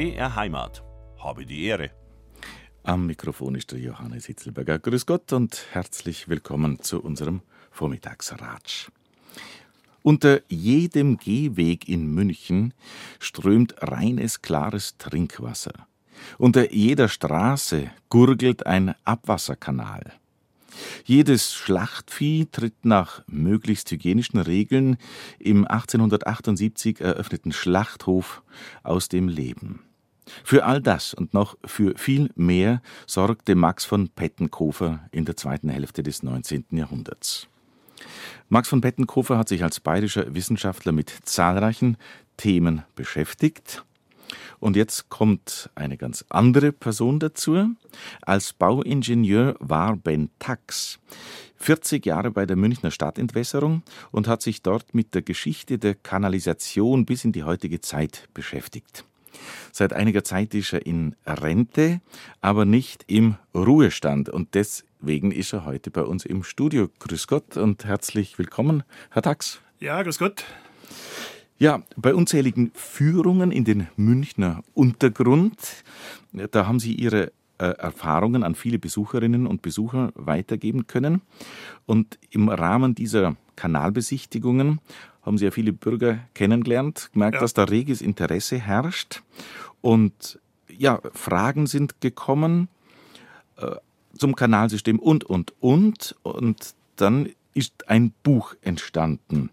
BR Heimat. Habe die Ehre. Am Mikrofon ist der Johannes Hitzelberger. Grüß Gott und herzlich willkommen zu unserem Vormittagsratsch. Unter jedem Gehweg in München strömt reines, klares Trinkwasser. Unter jeder Straße gurgelt ein Abwasserkanal. Jedes Schlachtvieh tritt nach möglichst hygienischen Regeln im 1878 eröffneten Schlachthof aus dem Leben. Für all das und noch für viel mehr sorgte Max von Pettenkofer in der zweiten Hälfte des 19. Jahrhunderts. Max von Pettenkofer hat sich als bayerischer Wissenschaftler mit zahlreichen Themen beschäftigt. Und jetzt kommt eine ganz andere Person dazu. Als Bauingenieur war Ben Tax 40 Jahre bei der Münchner Stadtentwässerung und hat sich dort mit der Geschichte der Kanalisation bis in die heutige Zeit beschäftigt. Seit einiger Zeit ist er in Rente, aber nicht im Ruhestand. Und deswegen ist er heute bei uns im Studio. Grüß Gott und herzlich willkommen, Herr Tax. Ja, grüß Gott. Ja, bei unzähligen Führungen in den Münchner Untergrund, da haben Sie Ihre äh, Erfahrungen an viele Besucherinnen und Besucher weitergeben können. Und im Rahmen dieser Kanalbesichtigungen haben Sie ja viele Bürger kennengelernt, gemerkt, ja. dass da reges Interesse herrscht. Und ja, Fragen sind gekommen äh, zum Kanalsystem und, und, und. Und dann ist ein Buch entstanden.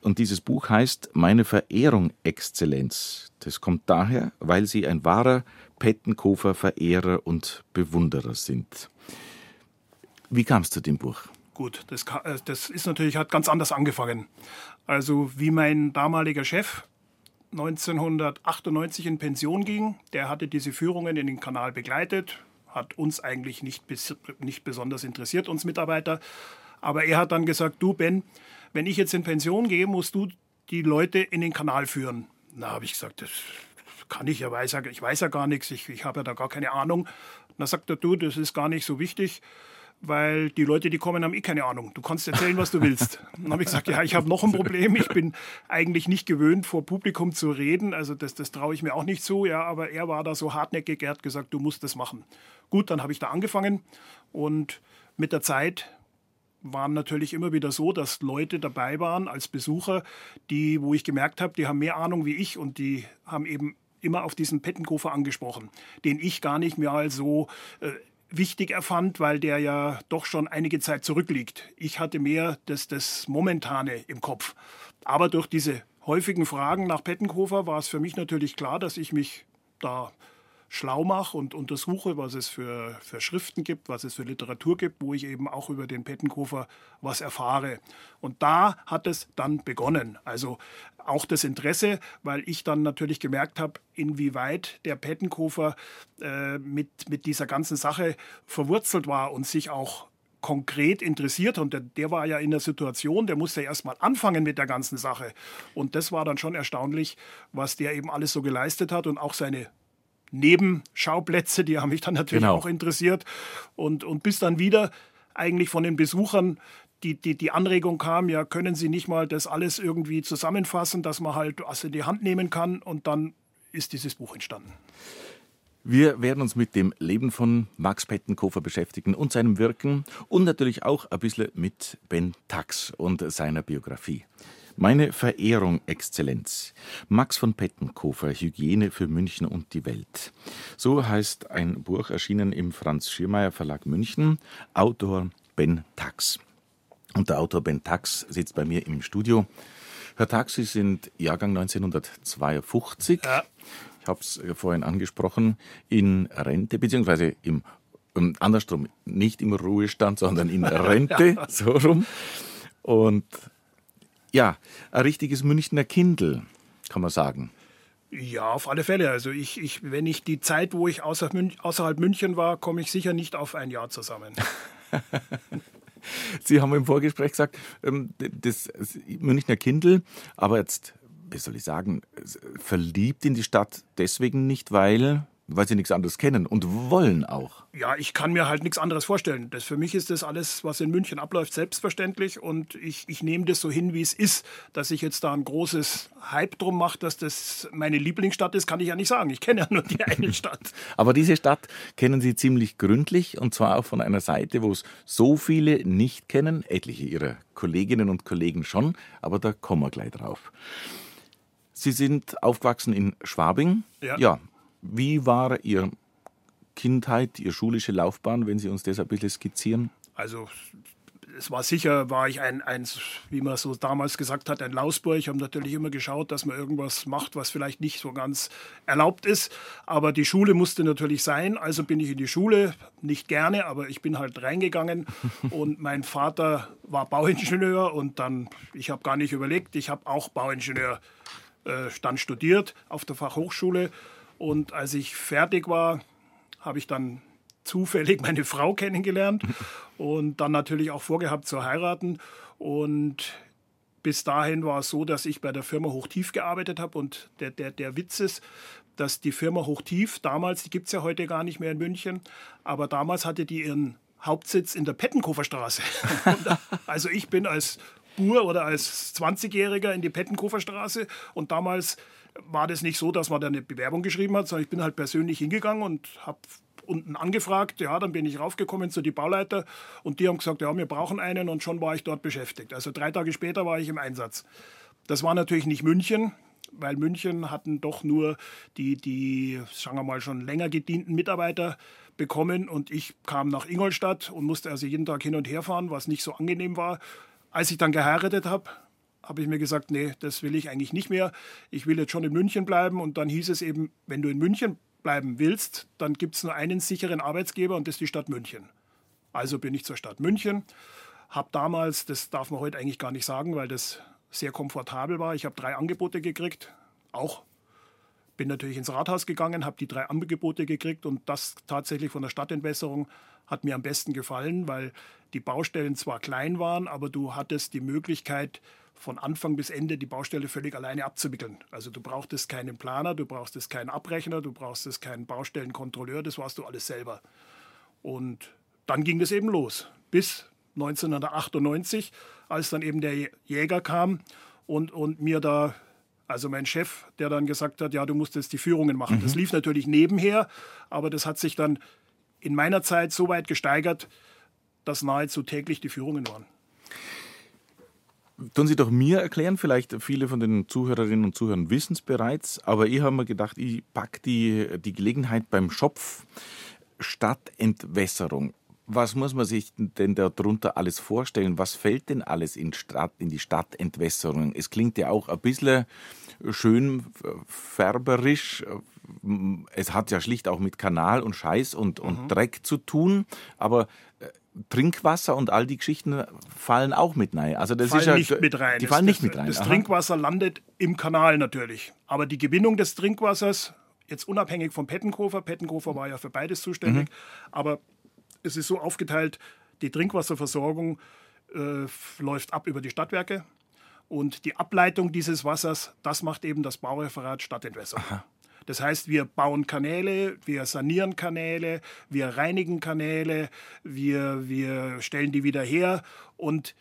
Und dieses Buch heißt Meine Verehrung, Exzellenz. Das kommt daher, weil Sie ein wahrer Pettenkofer-Verehrer und Bewunderer sind. Wie kam es zu dem Buch? Gut, das, äh, das ist natürlich, hat ganz anders angefangen. Also wie mein damaliger Chef 1998 in Pension ging, der hatte diese Führungen in den Kanal begleitet, hat uns eigentlich nicht, nicht besonders interessiert, uns Mitarbeiter. Aber er hat dann gesagt, du Ben, wenn ich jetzt in Pension gehe, musst du die Leute in den Kanal führen. Na, habe ich gesagt, das kann ich ja, weiß ja, ich weiß ja gar nichts, ich, ich habe ja da gar keine Ahnung. Da sagt er, du, das ist gar nicht so wichtig weil die Leute, die kommen, haben eh keine Ahnung. Du kannst erzählen, was du willst. Dann habe ich gesagt, ja, ich habe noch ein Problem. Ich bin eigentlich nicht gewöhnt, vor Publikum zu reden. Also das, das traue ich mir auch nicht zu. Ja, aber er war da so hartnäckig. Er hat gesagt, du musst das machen. Gut, dann habe ich da angefangen und mit der Zeit waren natürlich immer wieder so, dass Leute dabei waren als Besucher, die, wo ich gemerkt habe, die haben mehr Ahnung wie ich und die haben eben immer auf diesen Pettenkofer angesprochen, den ich gar nicht mehr so äh, wichtig erfand, weil der ja doch schon einige Zeit zurückliegt. Ich hatte mehr das, das Momentane im Kopf. Aber durch diese häufigen Fragen nach Pettenkofer war es für mich natürlich klar, dass ich mich da schlau mache und untersuche, was es für, für Schriften gibt, was es für Literatur gibt, wo ich eben auch über den Pettenkofer was erfahre. Und da hat es dann begonnen. Also auch das Interesse, weil ich dann natürlich gemerkt habe, inwieweit der Pettenkofer äh, mit, mit dieser ganzen Sache verwurzelt war und sich auch konkret interessiert und der, der, war ja in der Situation, der musste erst mal anfangen mit der ganzen Sache. Und das war dann schon erstaunlich, was der eben alles so geleistet hat und auch seine Nebenschauplätze, die haben mich dann natürlich genau. auch interessiert. Und, und bis dann wieder eigentlich von den Besuchern die, die, die Anregung kam, ja, können Sie nicht mal das alles irgendwie zusammenfassen, dass man halt was in die Hand nehmen kann und dann ist dieses Buch entstanden. Wir werden uns mit dem Leben von Max Pettenkofer beschäftigen und seinem Wirken und natürlich auch ein bisschen mit Ben Tax und seiner Biografie. Meine Verehrung, Exzellenz. Max von Pettenkofer, Hygiene für München und die Welt. So heißt ein Buch erschienen im Franz Schirmeier Verlag München. Autor Ben Tax. Und der Autor Ben Tax sitzt bei mir im Studio. Herr Tax, Sie sind Jahrgang 1952. Ja. Ich habe es vorhin angesprochen, in Rente, beziehungsweise im, um, andersrum, nicht im Ruhestand, sondern in Rente, so rum. Und ja, ein richtiges Münchner Kindl, kann man sagen. Ja, auf alle Fälle. Also ich, ich, wenn ich die Zeit, wo ich außer Münch, außerhalb München war, komme ich sicher nicht auf ein Jahr zusammen. Sie haben im Vorgespräch gesagt, ähm, das Münchner Kindl, aber jetzt, wie soll ich sagen, verliebt in die Stadt deswegen nicht, weil weil sie nichts anderes kennen und wollen auch. Ja, ich kann mir halt nichts anderes vorstellen. Das, für mich ist das alles, was in München abläuft, selbstverständlich und ich, ich nehme das so hin, wie es ist. Dass ich jetzt da ein großes Hype drum mache, dass das meine Lieblingsstadt ist, kann ich ja nicht sagen. Ich kenne ja nur die eine Stadt. Aber diese Stadt kennen Sie ziemlich gründlich und zwar auch von einer Seite, wo es so viele nicht kennen, etliche Ihrer Kolleginnen und Kollegen schon, aber da kommen wir gleich drauf. Sie sind aufgewachsen in Schwabing. Ja. ja. Wie war Ihre Kindheit, Ihre schulische Laufbahn, wenn Sie uns das ein bisschen skizzieren? Also es war sicher, war ich ein, ein, wie man so damals gesagt hat, ein Lausburg. Ich habe natürlich immer geschaut, dass man irgendwas macht, was vielleicht nicht so ganz erlaubt ist. Aber die Schule musste natürlich sein. Also bin ich in die Schule, nicht gerne, aber ich bin halt reingegangen. Und mein Vater war Bauingenieur und dann, ich habe gar nicht überlegt, ich habe auch Bauingenieur äh, dann studiert auf der Fachhochschule. Und als ich fertig war, habe ich dann zufällig meine Frau kennengelernt und dann natürlich auch vorgehabt zu heiraten. Und bis dahin war es so, dass ich bei der Firma Hochtief gearbeitet habe. Und der, der, der Witz ist, dass die Firma Hochtief damals, die gibt es ja heute gar nicht mehr in München, aber damals hatte die ihren Hauptsitz in der Pettenkoferstraße. also ich bin als Bur oder als 20-Jähriger in die Pettenkoferstraße und damals war das nicht so, dass man da eine Bewerbung geschrieben hat, sondern ich bin halt persönlich hingegangen und habe unten angefragt. Ja, dann bin ich raufgekommen zu die Bauleiter und die haben gesagt, ja, wir brauchen einen und schon war ich dort beschäftigt. Also drei Tage später war ich im Einsatz. Das war natürlich nicht München, weil München hatten doch nur die, die, sagen wir mal, schon länger gedienten Mitarbeiter bekommen und ich kam nach Ingolstadt und musste also jeden Tag hin und her fahren, was nicht so angenehm war. Als ich dann geheiratet habe, habe ich mir gesagt, nee, das will ich eigentlich nicht mehr. Ich will jetzt schon in München bleiben. Und dann hieß es eben, wenn du in München bleiben willst, dann gibt es nur einen sicheren Arbeitsgeber und das ist die Stadt München. Also bin ich zur Stadt München, habe damals, das darf man heute eigentlich gar nicht sagen, weil das sehr komfortabel war, ich habe drei Angebote gekriegt, auch bin natürlich ins Rathaus gegangen, habe die drei Angebote gekriegt und das tatsächlich von der Stadtentwässerung hat mir am besten gefallen, weil die Baustellen zwar klein waren, aber du hattest die Möglichkeit, von Anfang bis Ende die Baustelle völlig alleine abzuwickeln. Also du brauchtest keinen Planer, du brauchtest keinen Abrechner, du brauchtest keinen Baustellenkontrolleur, das warst du alles selber. Und dann ging das eben los. Bis 1998, als dann eben der Jäger kam und, und mir da, also mein Chef, der dann gesagt hat, ja, du musst jetzt die Führungen machen. Mhm. Das lief natürlich nebenher, aber das hat sich dann in meiner Zeit so weit gesteigert, dass nahezu täglich die Führungen waren. Tun Sie doch mir erklären, vielleicht viele von den Zuhörerinnen und Zuhörern wissen es bereits, aber ich habe mir gedacht, ich packe die, die Gelegenheit beim Schopf Stadtentwässerung. Was muss man sich denn darunter alles vorstellen? Was fällt denn alles in, Stadt, in die Stadtentwässerung? Es klingt ja auch ein bisschen schön färberisch. Es hat ja schlicht auch mit Kanal und Scheiß und, und mhm. Dreck zu tun. Aber äh, Trinkwasser und all die Geschichten fallen auch mit rein. Also das fallen ist ja, nicht mit rein. Die fallen das, nicht mit rein. Das Aha. Trinkwasser landet im Kanal natürlich. Aber die Gewinnung des Trinkwassers, jetzt unabhängig vom Pettenkofer, Pettenkofer war ja für beides zuständig, mhm. aber es ist so aufgeteilt, die Trinkwasserversorgung äh, läuft ab über die Stadtwerke und die Ableitung dieses Wassers, das macht eben das Baureferat Stadtentwässerung. Aha. Das heißt, wir bauen Kanäle, wir sanieren Kanäle, wir reinigen Kanäle, wir, wir stellen die wieder her und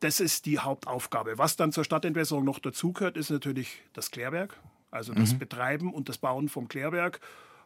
das ist die Hauptaufgabe. Was dann zur Stadtentwässerung noch dazugehört, ist natürlich das Klärwerk, also das mhm. Betreiben und das Bauen vom Klärwerk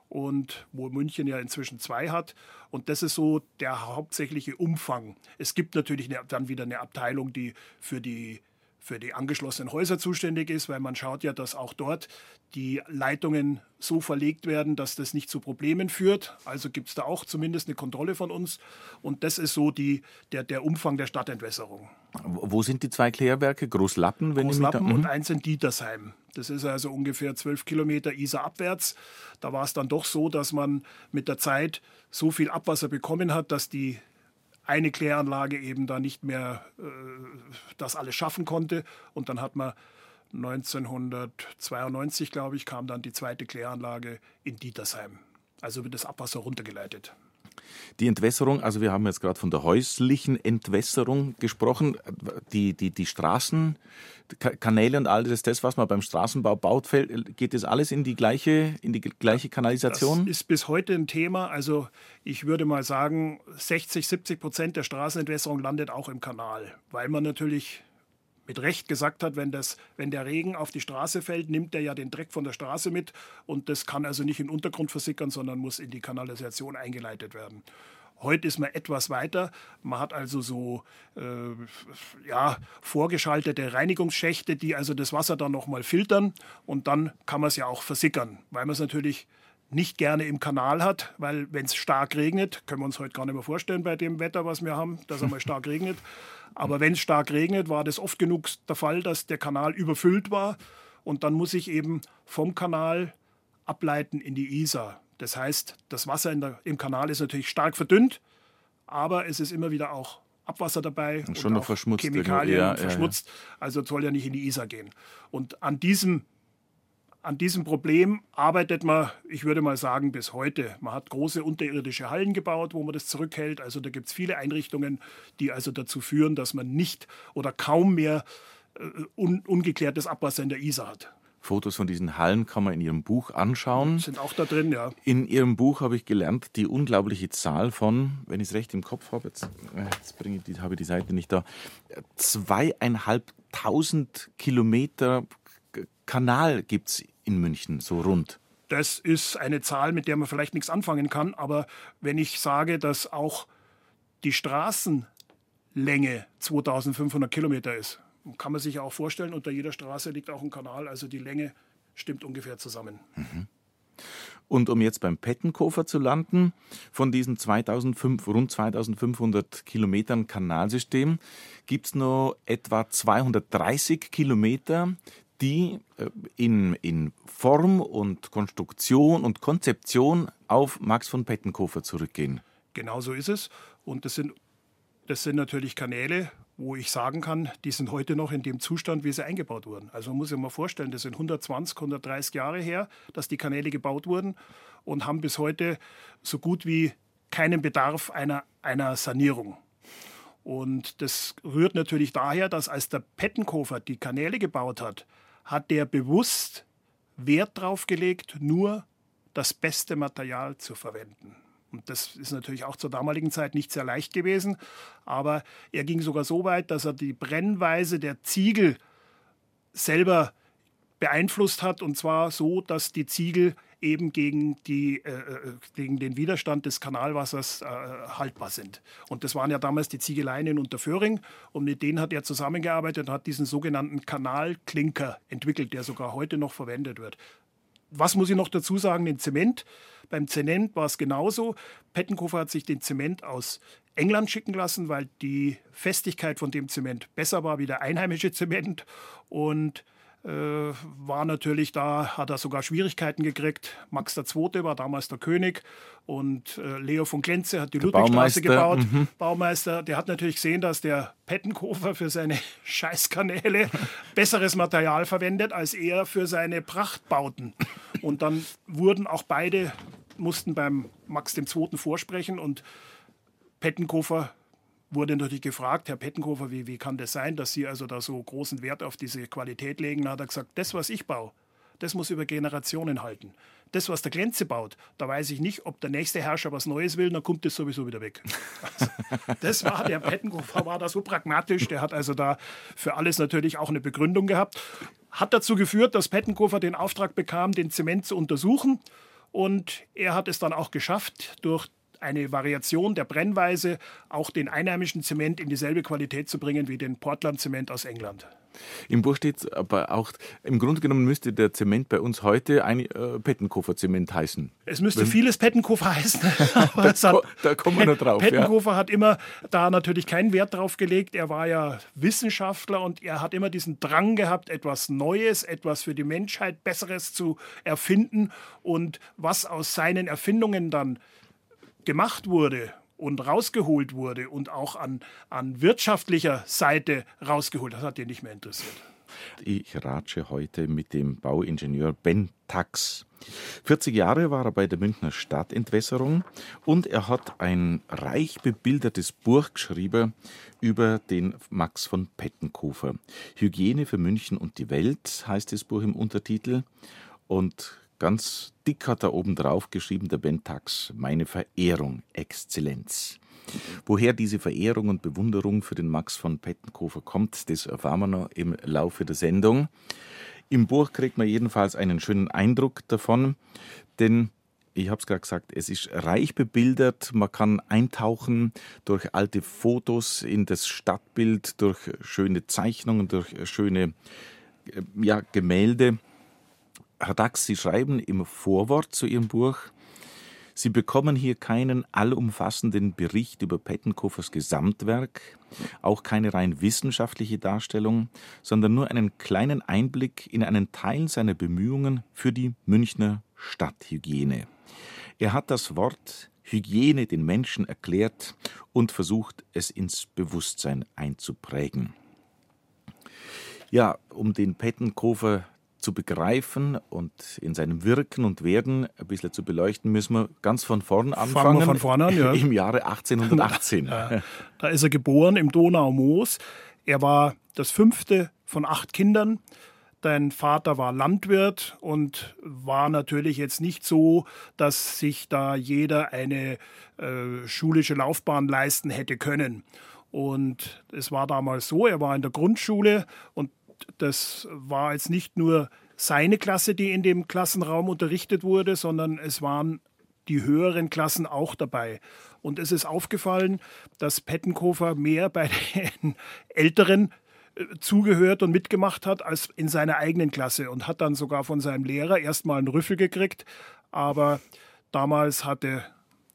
und wo München ja inzwischen zwei hat. Und das ist so der hauptsächliche Umfang. Es gibt natürlich dann wieder eine Abteilung, die für die für die angeschlossenen Häuser zuständig ist, weil man schaut ja, dass auch dort die Leitungen so verlegt werden, dass das nicht zu Problemen führt. Also gibt es da auch zumindest eine Kontrolle von uns. Und das ist so die, der, der Umfang der Stadtentwässerung. Wo sind die zwei Klärwerke? Großlappen? Wenn Großlappen und mhm. eins in Dietersheim. Das ist also ungefähr zwölf Kilometer Isar abwärts. Da war es dann doch so, dass man mit der Zeit so viel Abwasser bekommen hat, dass die eine Kläranlage eben da nicht mehr äh, das alles schaffen konnte. Und dann hat man 1992, glaube ich, kam dann die zweite Kläranlage in Dietersheim. Also wird das Abwasser runtergeleitet. Die Entwässerung, also wir haben jetzt gerade von der häuslichen Entwässerung gesprochen. Die, die, die Straßen, Kanäle und all das, das, was man beim Straßenbau baut, geht das alles in die gleiche, in die gleiche Kanalisation? Das ist bis heute ein Thema. Also ich würde mal sagen, 60, 70 Prozent der Straßenentwässerung landet auch im Kanal, weil man natürlich mit Recht gesagt hat, wenn, das, wenn der Regen auf die Straße fällt, nimmt er ja den Dreck von der Straße mit und das kann also nicht in den Untergrund versickern, sondern muss in die Kanalisation eingeleitet werden. Heute ist man etwas weiter. Man hat also so äh, ja, vorgeschaltete Reinigungsschächte, die also das Wasser dann nochmal filtern und dann kann man es ja auch versickern, weil man es natürlich nicht gerne im Kanal hat, weil wenn es stark regnet, können wir uns heute gar nicht mehr vorstellen bei dem Wetter, was wir haben, dass es einmal stark regnet. Aber wenn es stark regnet, war das oft genug der Fall, dass der Kanal überfüllt war und dann muss ich eben vom Kanal ableiten in die Isar. Das heißt, das Wasser der, im Kanal ist natürlich stark verdünnt, aber es ist immer wieder auch Abwasser dabei und schon noch verschmutzt Chemikalien ja, verschmutzt. Ja, ja. Also soll ja nicht in die Isar gehen. Und an diesem an diesem Problem arbeitet man, ich würde mal sagen, bis heute. Man hat große unterirdische Hallen gebaut, wo man das zurückhält. Also da gibt es viele Einrichtungen, die also dazu führen, dass man nicht oder kaum mehr äh, un ungeklärtes Abwasser in der Isar hat. Fotos von diesen Hallen kann man in Ihrem Buch anschauen. Sind auch da drin, ja. In Ihrem Buch habe ich gelernt, die unglaubliche Zahl von, wenn ich es recht im Kopf habe, jetzt, äh, jetzt bringe ich die, habe ich die Seite nicht da, zweieinhalbtausend Kilometer Kanal gibt es in München, so rund. Das ist eine Zahl, mit der man vielleicht nichts anfangen kann. Aber wenn ich sage, dass auch die Straßenlänge 2500 Kilometer ist, kann man sich auch vorstellen, unter jeder Straße liegt auch ein Kanal. Also die Länge stimmt ungefähr zusammen. Mhm. Und um jetzt beim Pettenkofer zu landen, von diesen 2005, rund 2500 Kilometern Kanalsystem gibt es noch etwa 230 Kilometer, die äh, in, in Form und Konstruktion und Konzeption auf Max von Pettenkofer zurückgehen. Genau so ist es. Und das sind, das sind natürlich Kanäle, wo ich sagen kann, die sind heute noch in dem Zustand, wie sie eingebaut wurden. Also man muss sich mal vorstellen, das sind 120, 130 Jahre her, dass die Kanäle gebaut wurden und haben bis heute so gut wie keinen Bedarf einer, einer Sanierung. Und das rührt natürlich daher, dass als der Pettenkofer die Kanäle gebaut hat, hat der bewusst Wert darauf gelegt, nur das beste Material zu verwenden. Und das ist natürlich auch zur damaligen Zeit nicht sehr leicht gewesen. Aber er ging sogar so weit, dass er die Brennweise der Ziegel selber beeinflusst hat. Und zwar so, dass die Ziegel eben gegen, die, äh, äh, gegen den Widerstand des Kanalwassers äh, haltbar sind. Und das waren ja damals die Ziegeleien in Unterföhring und mit denen hat er zusammengearbeitet und hat diesen sogenannten Kanalklinker entwickelt, der sogar heute noch verwendet wird. Was muss ich noch dazu sagen? Den Zement. Beim Zement war es genauso. Pettenkofer hat sich den Zement aus England schicken lassen, weil die Festigkeit von dem Zement besser war wie der einheimische Zement. Und war natürlich da, hat er sogar Schwierigkeiten gekriegt. Max II. war damals der König und äh, Leo von Klenze hat die der Ludwigstraße gebaut. Mhm. Baumeister, der hat natürlich gesehen, dass der Pettenkofer für seine Scheißkanäle besseres Material verwendet als er für seine Prachtbauten. Und dann wurden auch beide, mussten beim Max II. vorsprechen und Pettenkofer wurde natürlich gefragt, Herr Pettenkofer, wie, wie kann das sein, dass Sie also da so großen Wert auf diese Qualität legen? Da hat er gesagt, das, was ich baue, das muss über Generationen halten. Das, was der Glänze baut, da weiß ich nicht, ob der nächste Herrscher was Neues will, dann kommt das sowieso wieder weg. Also, das war, der Pettenkofer war da so pragmatisch, der hat also da für alles natürlich auch eine Begründung gehabt. Hat dazu geführt, dass Pettenkofer den Auftrag bekam, den Zement zu untersuchen. Und er hat es dann auch geschafft, durch eine Variation der Brennweise, auch den einheimischen Zement in dieselbe Qualität zu bringen wie den Portland-Zement aus England. Im Buch steht aber auch, im Grunde genommen müsste der Zement bei uns heute ein äh, Pettenkofer-Zement heißen. Es müsste Wenn, vieles Pettenkofer heißen. da, hat, da, kommen wir noch drauf. Pettenkofer ja. hat immer da natürlich keinen Wert drauf gelegt. Er war ja Wissenschaftler und er hat immer diesen Drang gehabt, etwas Neues, etwas für die Menschheit Besseres zu erfinden. Und was aus seinen Erfindungen dann gemacht wurde und rausgeholt wurde und auch an, an wirtschaftlicher Seite rausgeholt, das hat ihn nicht mehr interessiert. Ich ratsche heute mit dem Bauingenieur Ben Tax. 40 Jahre war er bei der Münchner Stadtentwässerung und er hat ein reich bebildertes Buch geschrieben über den Max von Pettenkofer. Hygiene für München und die Welt heißt das Buch im Untertitel. Und ganz dick hat er oben drauf geschrieben, der Ben Tax, meine Verehrung, Exzellenz. Woher diese Verehrung und Bewunderung für den Max von Pettenkofer kommt, das erfahren wir noch im Laufe der Sendung. Im Buch kriegt man jedenfalls einen schönen Eindruck davon, denn ich habe es gerade gesagt, es ist reich bebildert, man kann eintauchen durch alte Fotos in das Stadtbild, durch schöne Zeichnungen, durch schöne äh, ja, Gemälde. Herr Dax, Sie schreiben im Vorwort zu Ihrem Buch, Sie bekommen hier keinen allumfassenden Bericht über Pettenkofers Gesamtwerk, auch keine rein wissenschaftliche Darstellung, sondern nur einen kleinen Einblick in einen Teil seiner Bemühungen für die Münchner Stadthygiene. Er hat das Wort Hygiene den Menschen erklärt und versucht, es ins Bewusstsein einzuprägen. Ja, um den Pettenkofer zu begreifen und in seinem Wirken und Werden ein bisschen zu beleuchten, müssen wir ganz von vorn anfangen. Fangen wir von vorne an, ja. Im Jahre 1818. da ist er geboren im Donaumoos. Er war das fünfte von acht Kindern. Dein Vater war Landwirt und war natürlich jetzt nicht so, dass sich da jeder eine äh, schulische Laufbahn leisten hätte können. Und es war damals so, er war in der Grundschule und das war jetzt nicht nur seine Klasse, die in dem Klassenraum unterrichtet wurde, sondern es waren die höheren Klassen auch dabei. Und es ist aufgefallen, dass Pettenkofer mehr bei den Älteren äh, zugehört und mitgemacht hat als in seiner eigenen Klasse und hat dann sogar von seinem Lehrer erstmal einen Rüffel gekriegt. Aber damals hatte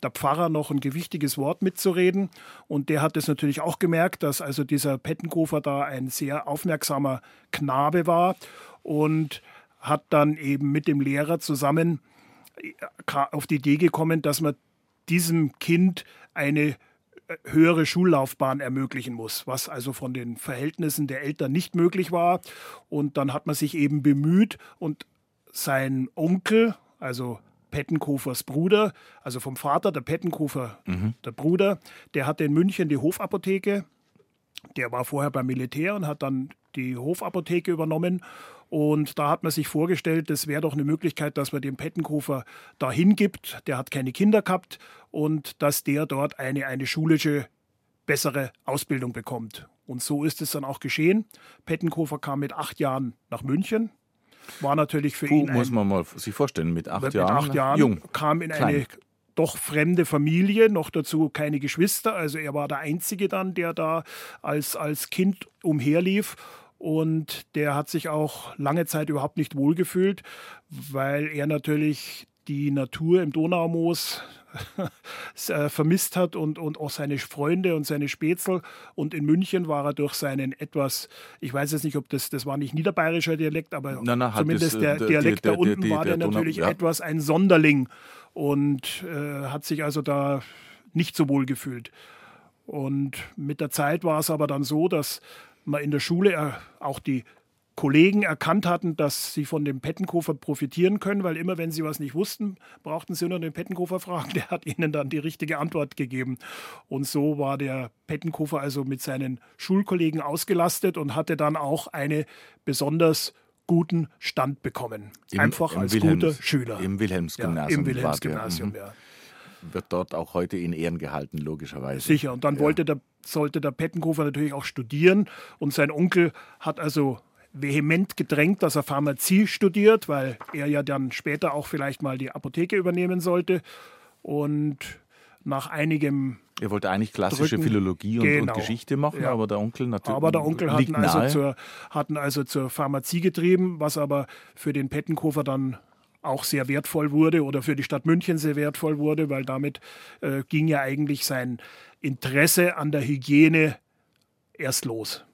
der Pfarrer noch ein gewichtiges Wort mitzureden. Und der hat es natürlich auch gemerkt, dass also dieser Pettenkofer da ein sehr aufmerksamer Knabe war und hat dann eben mit dem Lehrer zusammen äh, auf die Idee gekommen, dass man diesem Kind eine äh, höhere Schullaufbahn ermöglichen muss, was also von den Verhältnissen der Eltern nicht möglich war. Und dann hat man sich eben bemüht und sein Onkel, also Pettenkofers Bruder, also vom Vater, der Pettenkofer, mhm. der Bruder, der hatte in München die Hofapotheke. Der war vorher beim Militär und hat dann die Hofapotheke übernommen. Und da hat man sich vorgestellt, das wäre doch eine Möglichkeit, dass man den Pettenkofer da hingibt. Der hat keine Kinder gehabt und dass der dort eine, eine schulische bessere Ausbildung bekommt. Und so ist es dann auch geschehen. Pettenkofer kam mit acht Jahren nach München, war natürlich für Puh, ihn. muss man mal sich vorstellen, mit acht mit Jahren. Acht Jahren jung, kam in klein. eine doch fremde Familie, noch dazu keine Geschwister. Also er war der Einzige dann, der da als, als Kind umherlief. Und der hat sich auch lange Zeit überhaupt nicht wohlgefühlt, weil er natürlich die Natur im Donaumoos äh, vermisst hat und, und auch seine Freunde und seine Spätzl. Und in München war er durch seinen etwas, ich weiß jetzt nicht, ob das, das war nicht niederbayerischer Dialekt, aber na, halt zumindest das, der, der Dialekt der, der, da unten die, war der, der natürlich ja. etwas ein Sonderling und äh, hat sich also da nicht so wohl gefühlt. Und mit der Zeit war es aber dann so, dass man in der Schule auch die Kollegen erkannt hatten, dass sie von dem Pettenkofer profitieren können, weil immer wenn sie was nicht wussten, brauchten sie nur den Pettenkofer fragen. Der hat ihnen dann die richtige Antwort gegeben. Und so war der Pettenkofer also mit seinen Schulkollegen ausgelastet und hatte dann auch einen besonders guten Stand bekommen. Im, Einfach im als Wilhelms, guter Schüler. Im Wilhelmsgymnasium. Ja, Im Wilhelmsgymnasium, ja. Wird dort auch heute in Ehren gehalten, logischerweise. Sicher. Und dann ja. wollte der, sollte der Pettenkofer natürlich auch studieren. Und sein Onkel hat also vehement gedrängt, dass er Pharmazie studiert, weil er ja dann später auch vielleicht mal die Apotheke übernehmen sollte. Und nach einigem er wollte eigentlich klassische Drücken, Philologie und, genau. und, Geschichte machen, ja. aber der Onkel natürlich. Aber der Onkel hatten also, zur, hatten also zur Pharmazie getrieben, was aber für den Pettenkofer dann auch sehr wertvoll wurde oder für die Stadt München sehr wertvoll wurde, weil damit äh, ging ja eigentlich sein Interesse an der Hygiene erst los.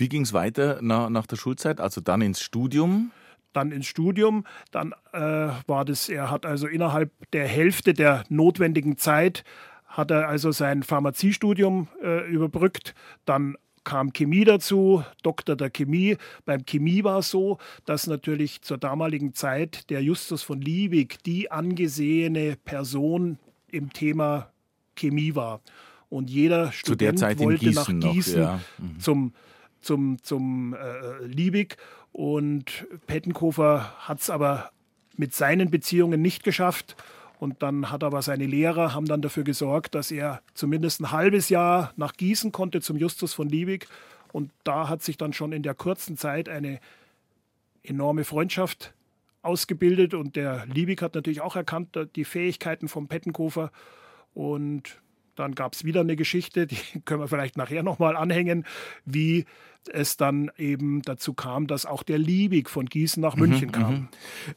Wie ging es weiter nach, nach der Schulzeit? Also dann ins Studium? dann ins Studium. Dann äh, war das, er hat also innerhalb der Hälfte der notwendigen Zeit hat er also sein Pharmaziestudium äh, überbrückt. Dann kam Chemie dazu, Doktor der Chemie. Beim Chemie war es so, dass natürlich zur damaligen Zeit der Justus von Liebig die angesehene Person im Thema Chemie war. Und jeder Student wollte Gießen nach Gießen noch, ja. mhm. zum, zum, zum äh, Liebig. Und Pettenkofer hat es aber mit seinen Beziehungen nicht geschafft. Und dann hat aber seine Lehrer haben dann dafür gesorgt, dass er zumindest ein halbes Jahr nach Gießen konnte zum Justus von Liebig. Und da hat sich dann schon in der kurzen Zeit eine enorme Freundschaft ausgebildet. Und der Liebig hat natürlich auch erkannt, die Fähigkeiten vom Pettenkofer. Und dann gab es wieder eine Geschichte, die können wir vielleicht nachher nochmal anhängen, wie es dann eben dazu kam, dass auch der Liebig von Gießen nach München mhm, kam. Mhm.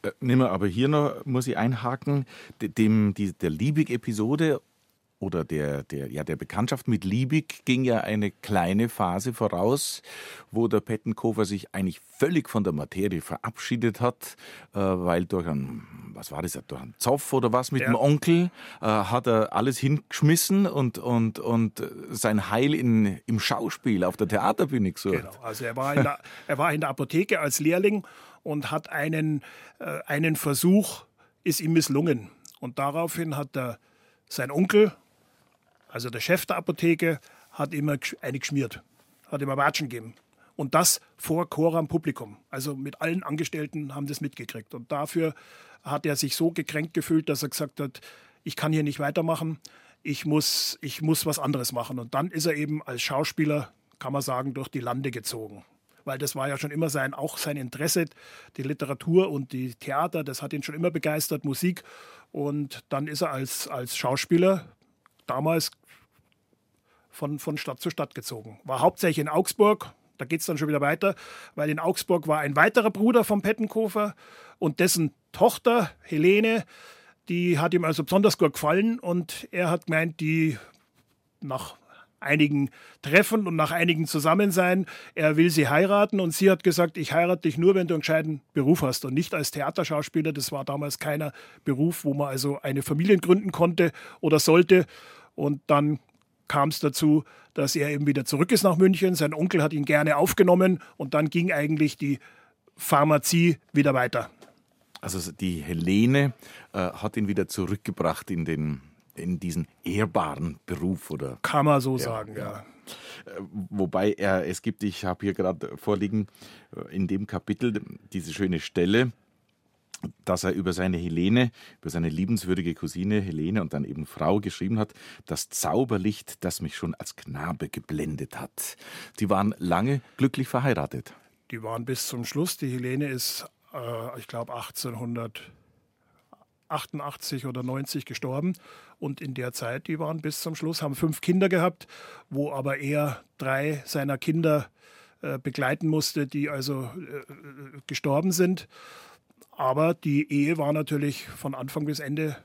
Äh, nehmen wir aber hier noch, muss ich einhaken, dem, die, der Liebig-Episode oder der, der, ja, der Bekanntschaft mit Liebig ging ja eine kleine Phase voraus, wo der Pettenkofer sich eigentlich völlig von der Materie verabschiedet hat, äh, weil durch ein, was war das, durch einen Zoff oder was mit ja. dem Onkel äh, hat er alles hingeschmissen und, und, und sein Heil in, im Schauspiel auf der Theaterbühne gesucht. Genau, also er war in der, er war in der Apotheke als Lehrling und hat einen, äh, einen Versuch, ist ihm misslungen. Und daraufhin hat er sein Onkel, also der Chef der Apotheke hat immer eine geschmiert, hat immer Watschen gegeben. Und das vor Choram Publikum. Also mit allen Angestellten haben das mitgekriegt. Und dafür hat er sich so gekränkt gefühlt, dass er gesagt hat, ich kann hier nicht weitermachen, ich muss, ich muss was anderes machen. Und dann ist er eben als Schauspieler, kann man sagen, durch die Lande gezogen. Weil das war ja schon immer sein, auch sein Interesse, die Literatur und die Theater, das hat ihn schon immer begeistert, Musik. Und dann ist er als, als Schauspieler damals von, von Stadt zu Stadt gezogen. War hauptsächlich in Augsburg, da geht es dann schon wieder weiter, weil in Augsburg war ein weiterer Bruder von Pettenkofer und dessen Tochter Helene, die hat ihm also besonders gut gefallen und er hat gemeint, die nach einigen Treffen und nach einigen Zusammensein, er will sie heiraten und sie hat gesagt, ich heirate dich nur, wenn du einen gescheiten Beruf hast und nicht als Theaterschauspieler. Das war damals keiner Beruf, wo man also eine Familie gründen konnte oder sollte. Und dann kam es dazu, dass er eben wieder zurück ist nach München. Sein Onkel hat ihn gerne aufgenommen und dann ging eigentlich die Pharmazie wieder weiter. Also die Helene äh, hat ihn wieder zurückgebracht in, den, in diesen ehrbaren Beruf, oder? Kann man so ja, sagen, ja. ja. Äh, wobei er, es gibt, ich habe hier gerade vorliegen, äh, in dem Kapitel diese schöne Stelle, dass er über seine Helene, über seine liebenswürdige Cousine Helene und dann eben Frau geschrieben hat, das Zauberlicht, das mich schon als Knabe geblendet hat. Die waren lange glücklich verheiratet. Die waren bis zum Schluss. Die Helene ist, äh, ich glaube, 1888 oder 90 gestorben. Und in der Zeit, die waren bis zum Schluss, haben fünf Kinder gehabt, wo aber er drei seiner Kinder äh, begleiten musste, die also äh, äh gestorben sind. Aber die Ehe war natürlich von Anfang bis Ende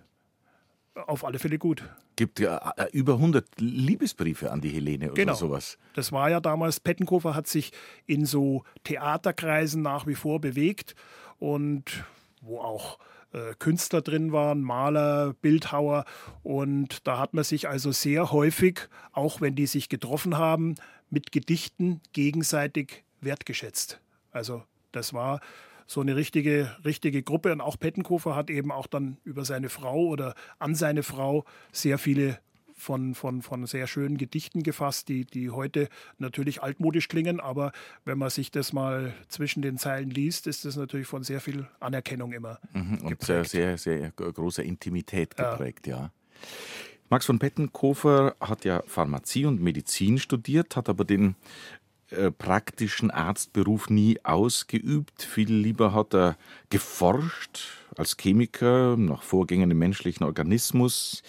auf alle Fälle gut. Gibt ja äh, über 100 Liebesbriefe an die Helene oder genau. sowas. Das war ja damals, Pettenkofer hat sich in so Theaterkreisen nach wie vor bewegt und wo auch äh, Künstler drin waren, Maler, Bildhauer. Und da hat man sich also sehr häufig, auch wenn die sich getroffen haben, mit Gedichten gegenseitig wertgeschätzt. Also das war so eine richtige, richtige Gruppe. Und auch Pettenkofer hat eben auch dann über seine Frau oder an seine Frau sehr viele von, von, von sehr schönen Gedichten gefasst, die, die heute natürlich altmodisch klingen, aber wenn man sich das mal zwischen den Zeilen liest, ist das natürlich von sehr viel Anerkennung immer. Mhm, und sehr, sehr, sehr großer Intimität geprägt, ja. ja. Max von Pettenkofer hat ja Pharmazie und Medizin studiert, hat aber den äh, praktischen Arztberuf nie ausgeübt. Viel lieber hat er geforscht als Chemiker nach Vorgängen im menschlichen Organismus.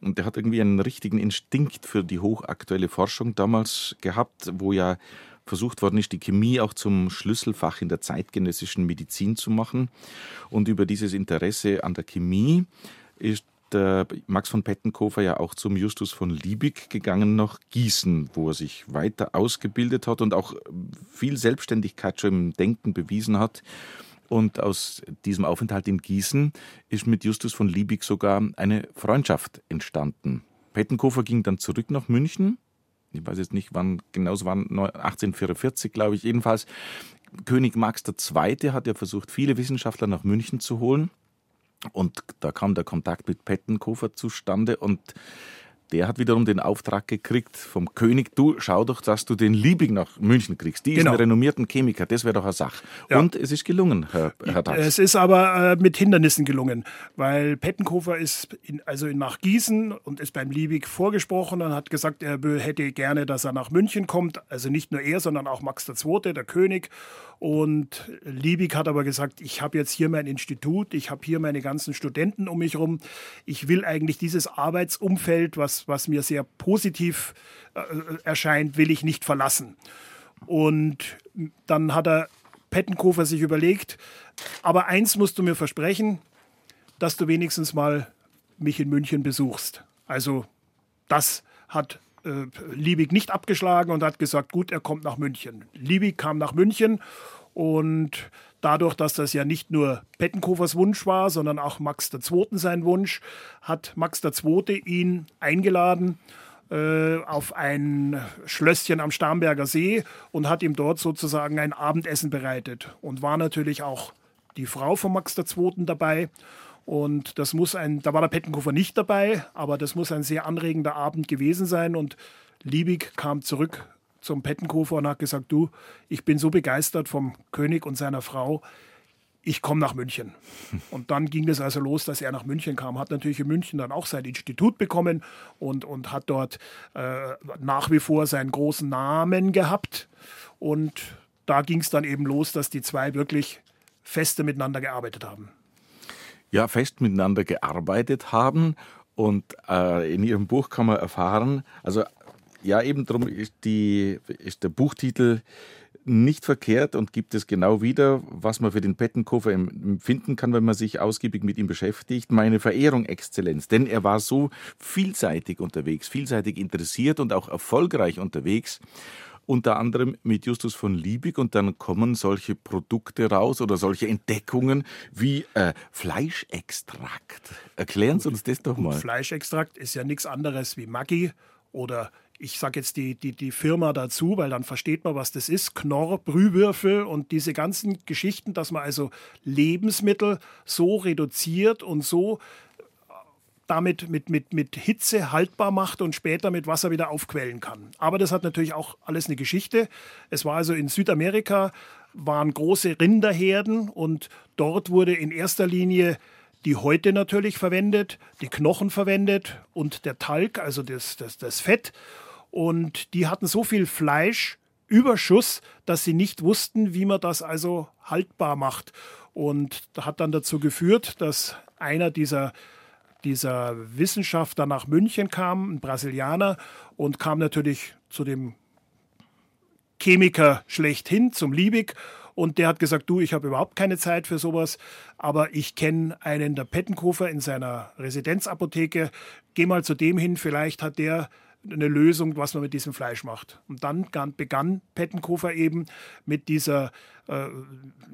Und er hat irgendwie einen richtigen Instinkt für die hochaktuelle Forschung damals gehabt, wo ja versucht worden ist, die Chemie auch zum Schlüsselfach in der zeitgenössischen Medizin zu machen. Und über dieses Interesse an der Chemie ist der Max von Pettenkofer ja auch zum Justus von Liebig gegangen nach Gießen, wo er sich weiter ausgebildet hat und auch viel Selbstständigkeit schon im Denken bewiesen hat. Und aus diesem Aufenthalt in Gießen ist mit Justus von Liebig sogar eine Freundschaft entstanden. Pettenkofer ging dann zurück nach München ich weiß jetzt nicht, wann genau es war, 1844, glaube ich, jedenfalls. König Max II. hat ja versucht, viele Wissenschaftler nach München zu holen. Und da kam der Kontakt mit Pettenkofer zustande und der hat wiederum den Auftrag gekriegt vom König, du schau doch, dass du den Liebig nach München kriegst. Die genau. ist ein renommierten Chemiker, das wäre doch eine Sache. Ja. Und es ist gelungen, Herr, Herr Dax. Es ist aber äh, mit Hindernissen gelungen, weil Pettenkofer ist in, also nach Gießen und ist beim Liebig vorgesprochen und hat gesagt, er hätte gerne, dass er nach München kommt. Also nicht nur er, sondern auch Max II., der König. Und Liebig hat aber gesagt, ich habe jetzt hier mein Institut, ich habe hier meine ganzen Studenten um mich herum. Ich will eigentlich dieses Arbeitsumfeld, was, was mir sehr positiv äh, erscheint, will ich nicht verlassen. Und dann hat er Pettenkofer sich überlegt, aber eins musst du mir versprechen, dass du wenigstens mal mich in München besuchst. Also das hat äh, Liebig nicht abgeschlagen und hat gesagt, gut, er kommt nach München. Liebig kam nach München und dadurch, dass das ja nicht nur Pettenkofers Wunsch war, sondern auch Max II. sein Wunsch, hat Max II. ihn eingeladen äh, auf ein Schlösschen am Starnberger See und hat ihm dort sozusagen ein Abendessen bereitet. Und war natürlich auch die Frau von Max II. dabei. Und das muss ein, da war der Pettenkofer nicht dabei, aber das muss ein sehr anregender Abend gewesen sein. Und Liebig kam zurück zum Pettenkofer und hat gesagt, du, ich bin so begeistert vom König und seiner Frau, ich komme nach München. Und dann ging es also los, dass er nach München kam. Hat natürlich in München dann auch sein Institut bekommen und, und hat dort äh, nach wie vor seinen großen Namen gehabt. Und da ging es dann eben los, dass die zwei wirklich feste miteinander gearbeitet haben ja fest miteinander gearbeitet haben. Und äh, in Ihrem Buch kann man erfahren, also ja, eben darum ist, die, ist der Buchtitel nicht verkehrt und gibt es genau wieder, was man für den Pettenkofer empfinden kann, wenn man sich ausgiebig mit ihm beschäftigt. Meine Verehrung, Exzellenz. Denn er war so vielseitig unterwegs, vielseitig interessiert und auch erfolgreich unterwegs unter anderem mit Justus von Liebig und dann kommen solche Produkte raus oder solche Entdeckungen wie äh, Fleischextrakt. Erklären Sie uns das doch mal. Fleischextrakt ist ja nichts anderes wie Maggi oder ich sage jetzt die, die, die Firma dazu, weil dann versteht man, was das ist. Knorr, Brühwürfel und diese ganzen Geschichten, dass man also Lebensmittel so reduziert und so damit mit, mit, mit Hitze haltbar macht und später mit Wasser wieder aufquellen kann. Aber das hat natürlich auch alles eine Geschichte. Es war also in Südamerika, waren große Rinderherden und dort wurde in erster Linie die Häute natürlich verwendet, die Knochen verwendet und der Talg, also das, das, das Fett. Und die hatten so viel Fleischüberschuss, dass sie nicht wussten, wie man das also haltbar macht. Und das hat dann dazu geführt, dass einer dieser dieser Wissenschaftler nach München kam, ein Brasilianer, und kam natürlich zu dem Chemiker schlechthin, zum Liebig. Und der hat gesagt, du, ich habe überhaupt keine Zeit für sowas, aber ich kenne einen der Pettenkofer in seiner Residenzapotheke. Geh mal zu dem hin, vielleicht hat der eine Lösung, was man mit diesem Fleisch macht. Und dann begann Pettenkofer eben mit dieser, äh,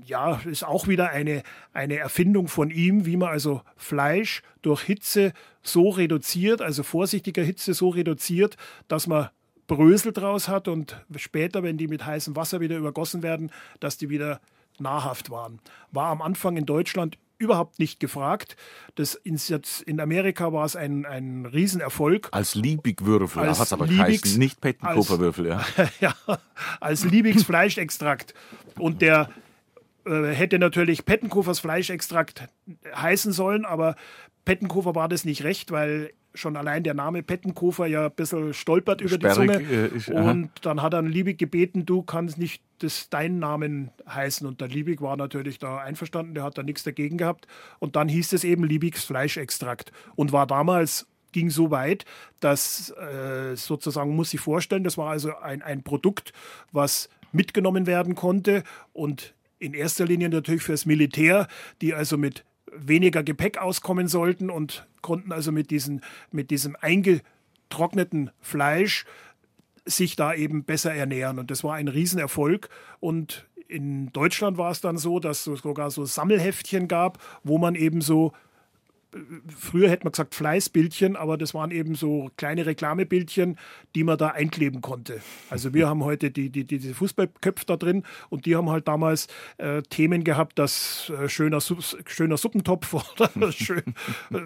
ja, ist auch wieder eine, eine Erfindung von ihm, wie man also Fleisch durch Hitze so reduziert, also vorsichtiger Hitze so reduziert, dass man Brösel draus hat und später, wenn die mit heißem Wasser wieder übergossen werden, dass die wieder nahrhaft waren. War am Anfang in Deutschland überhaupt nicht gefragt. Das in Amerika war es ein, ein Riesenerfolg. Als Liebigwürfel, als hat aber Liebigs, geheißen, nicht Pettenkoferwürfel. Ja. ja, als Liebigs Fleischextrakt. Und der hätte natürlich Pettenkofers Fleischextrakt heißen sollen, aber Pettenkofer war das nicht recht, weil schon allein der Name Pettenkofer ja ein bisschen stolpert über Sperrig, die Zunge. Äh, ich, und dann hat er Liebig gebeten, du kannst nicht das deinen Namen heißen. Und der Liebig war natürlich da einverstanden, der hat da nichts dagegen gehabt. Und dann hieß es eben Liebigs Fleischextrakt und war damals ging so weit, dass äh, sozusagen, muss ich vorstellen, das war also ein, ein Produkt, was mitgenommen werden konnte und in erster Linie natürlich fürs Militär, die also mit weniger Gepäck auskommen sollten und konnten also mit, diesen, mit diesem eingetrockneten Fleisch sich da eben besser ernähren. Und das war ein Riesenerfolg. Und in Deutschland war es dann so, dass es sogar so Sammelheftchen gab, wo man eben so früher hätte man gesagt Fleißbildchen, aber das waren eben so kleine Reklamebildchen, die man da einkleben konnte. Also wir haben heute die, die, diese Fußballköpfe da drin und die haben halt damals äh, Themen gehabt, dass äh, schöner, schöner Suppentopf oder schön, äh,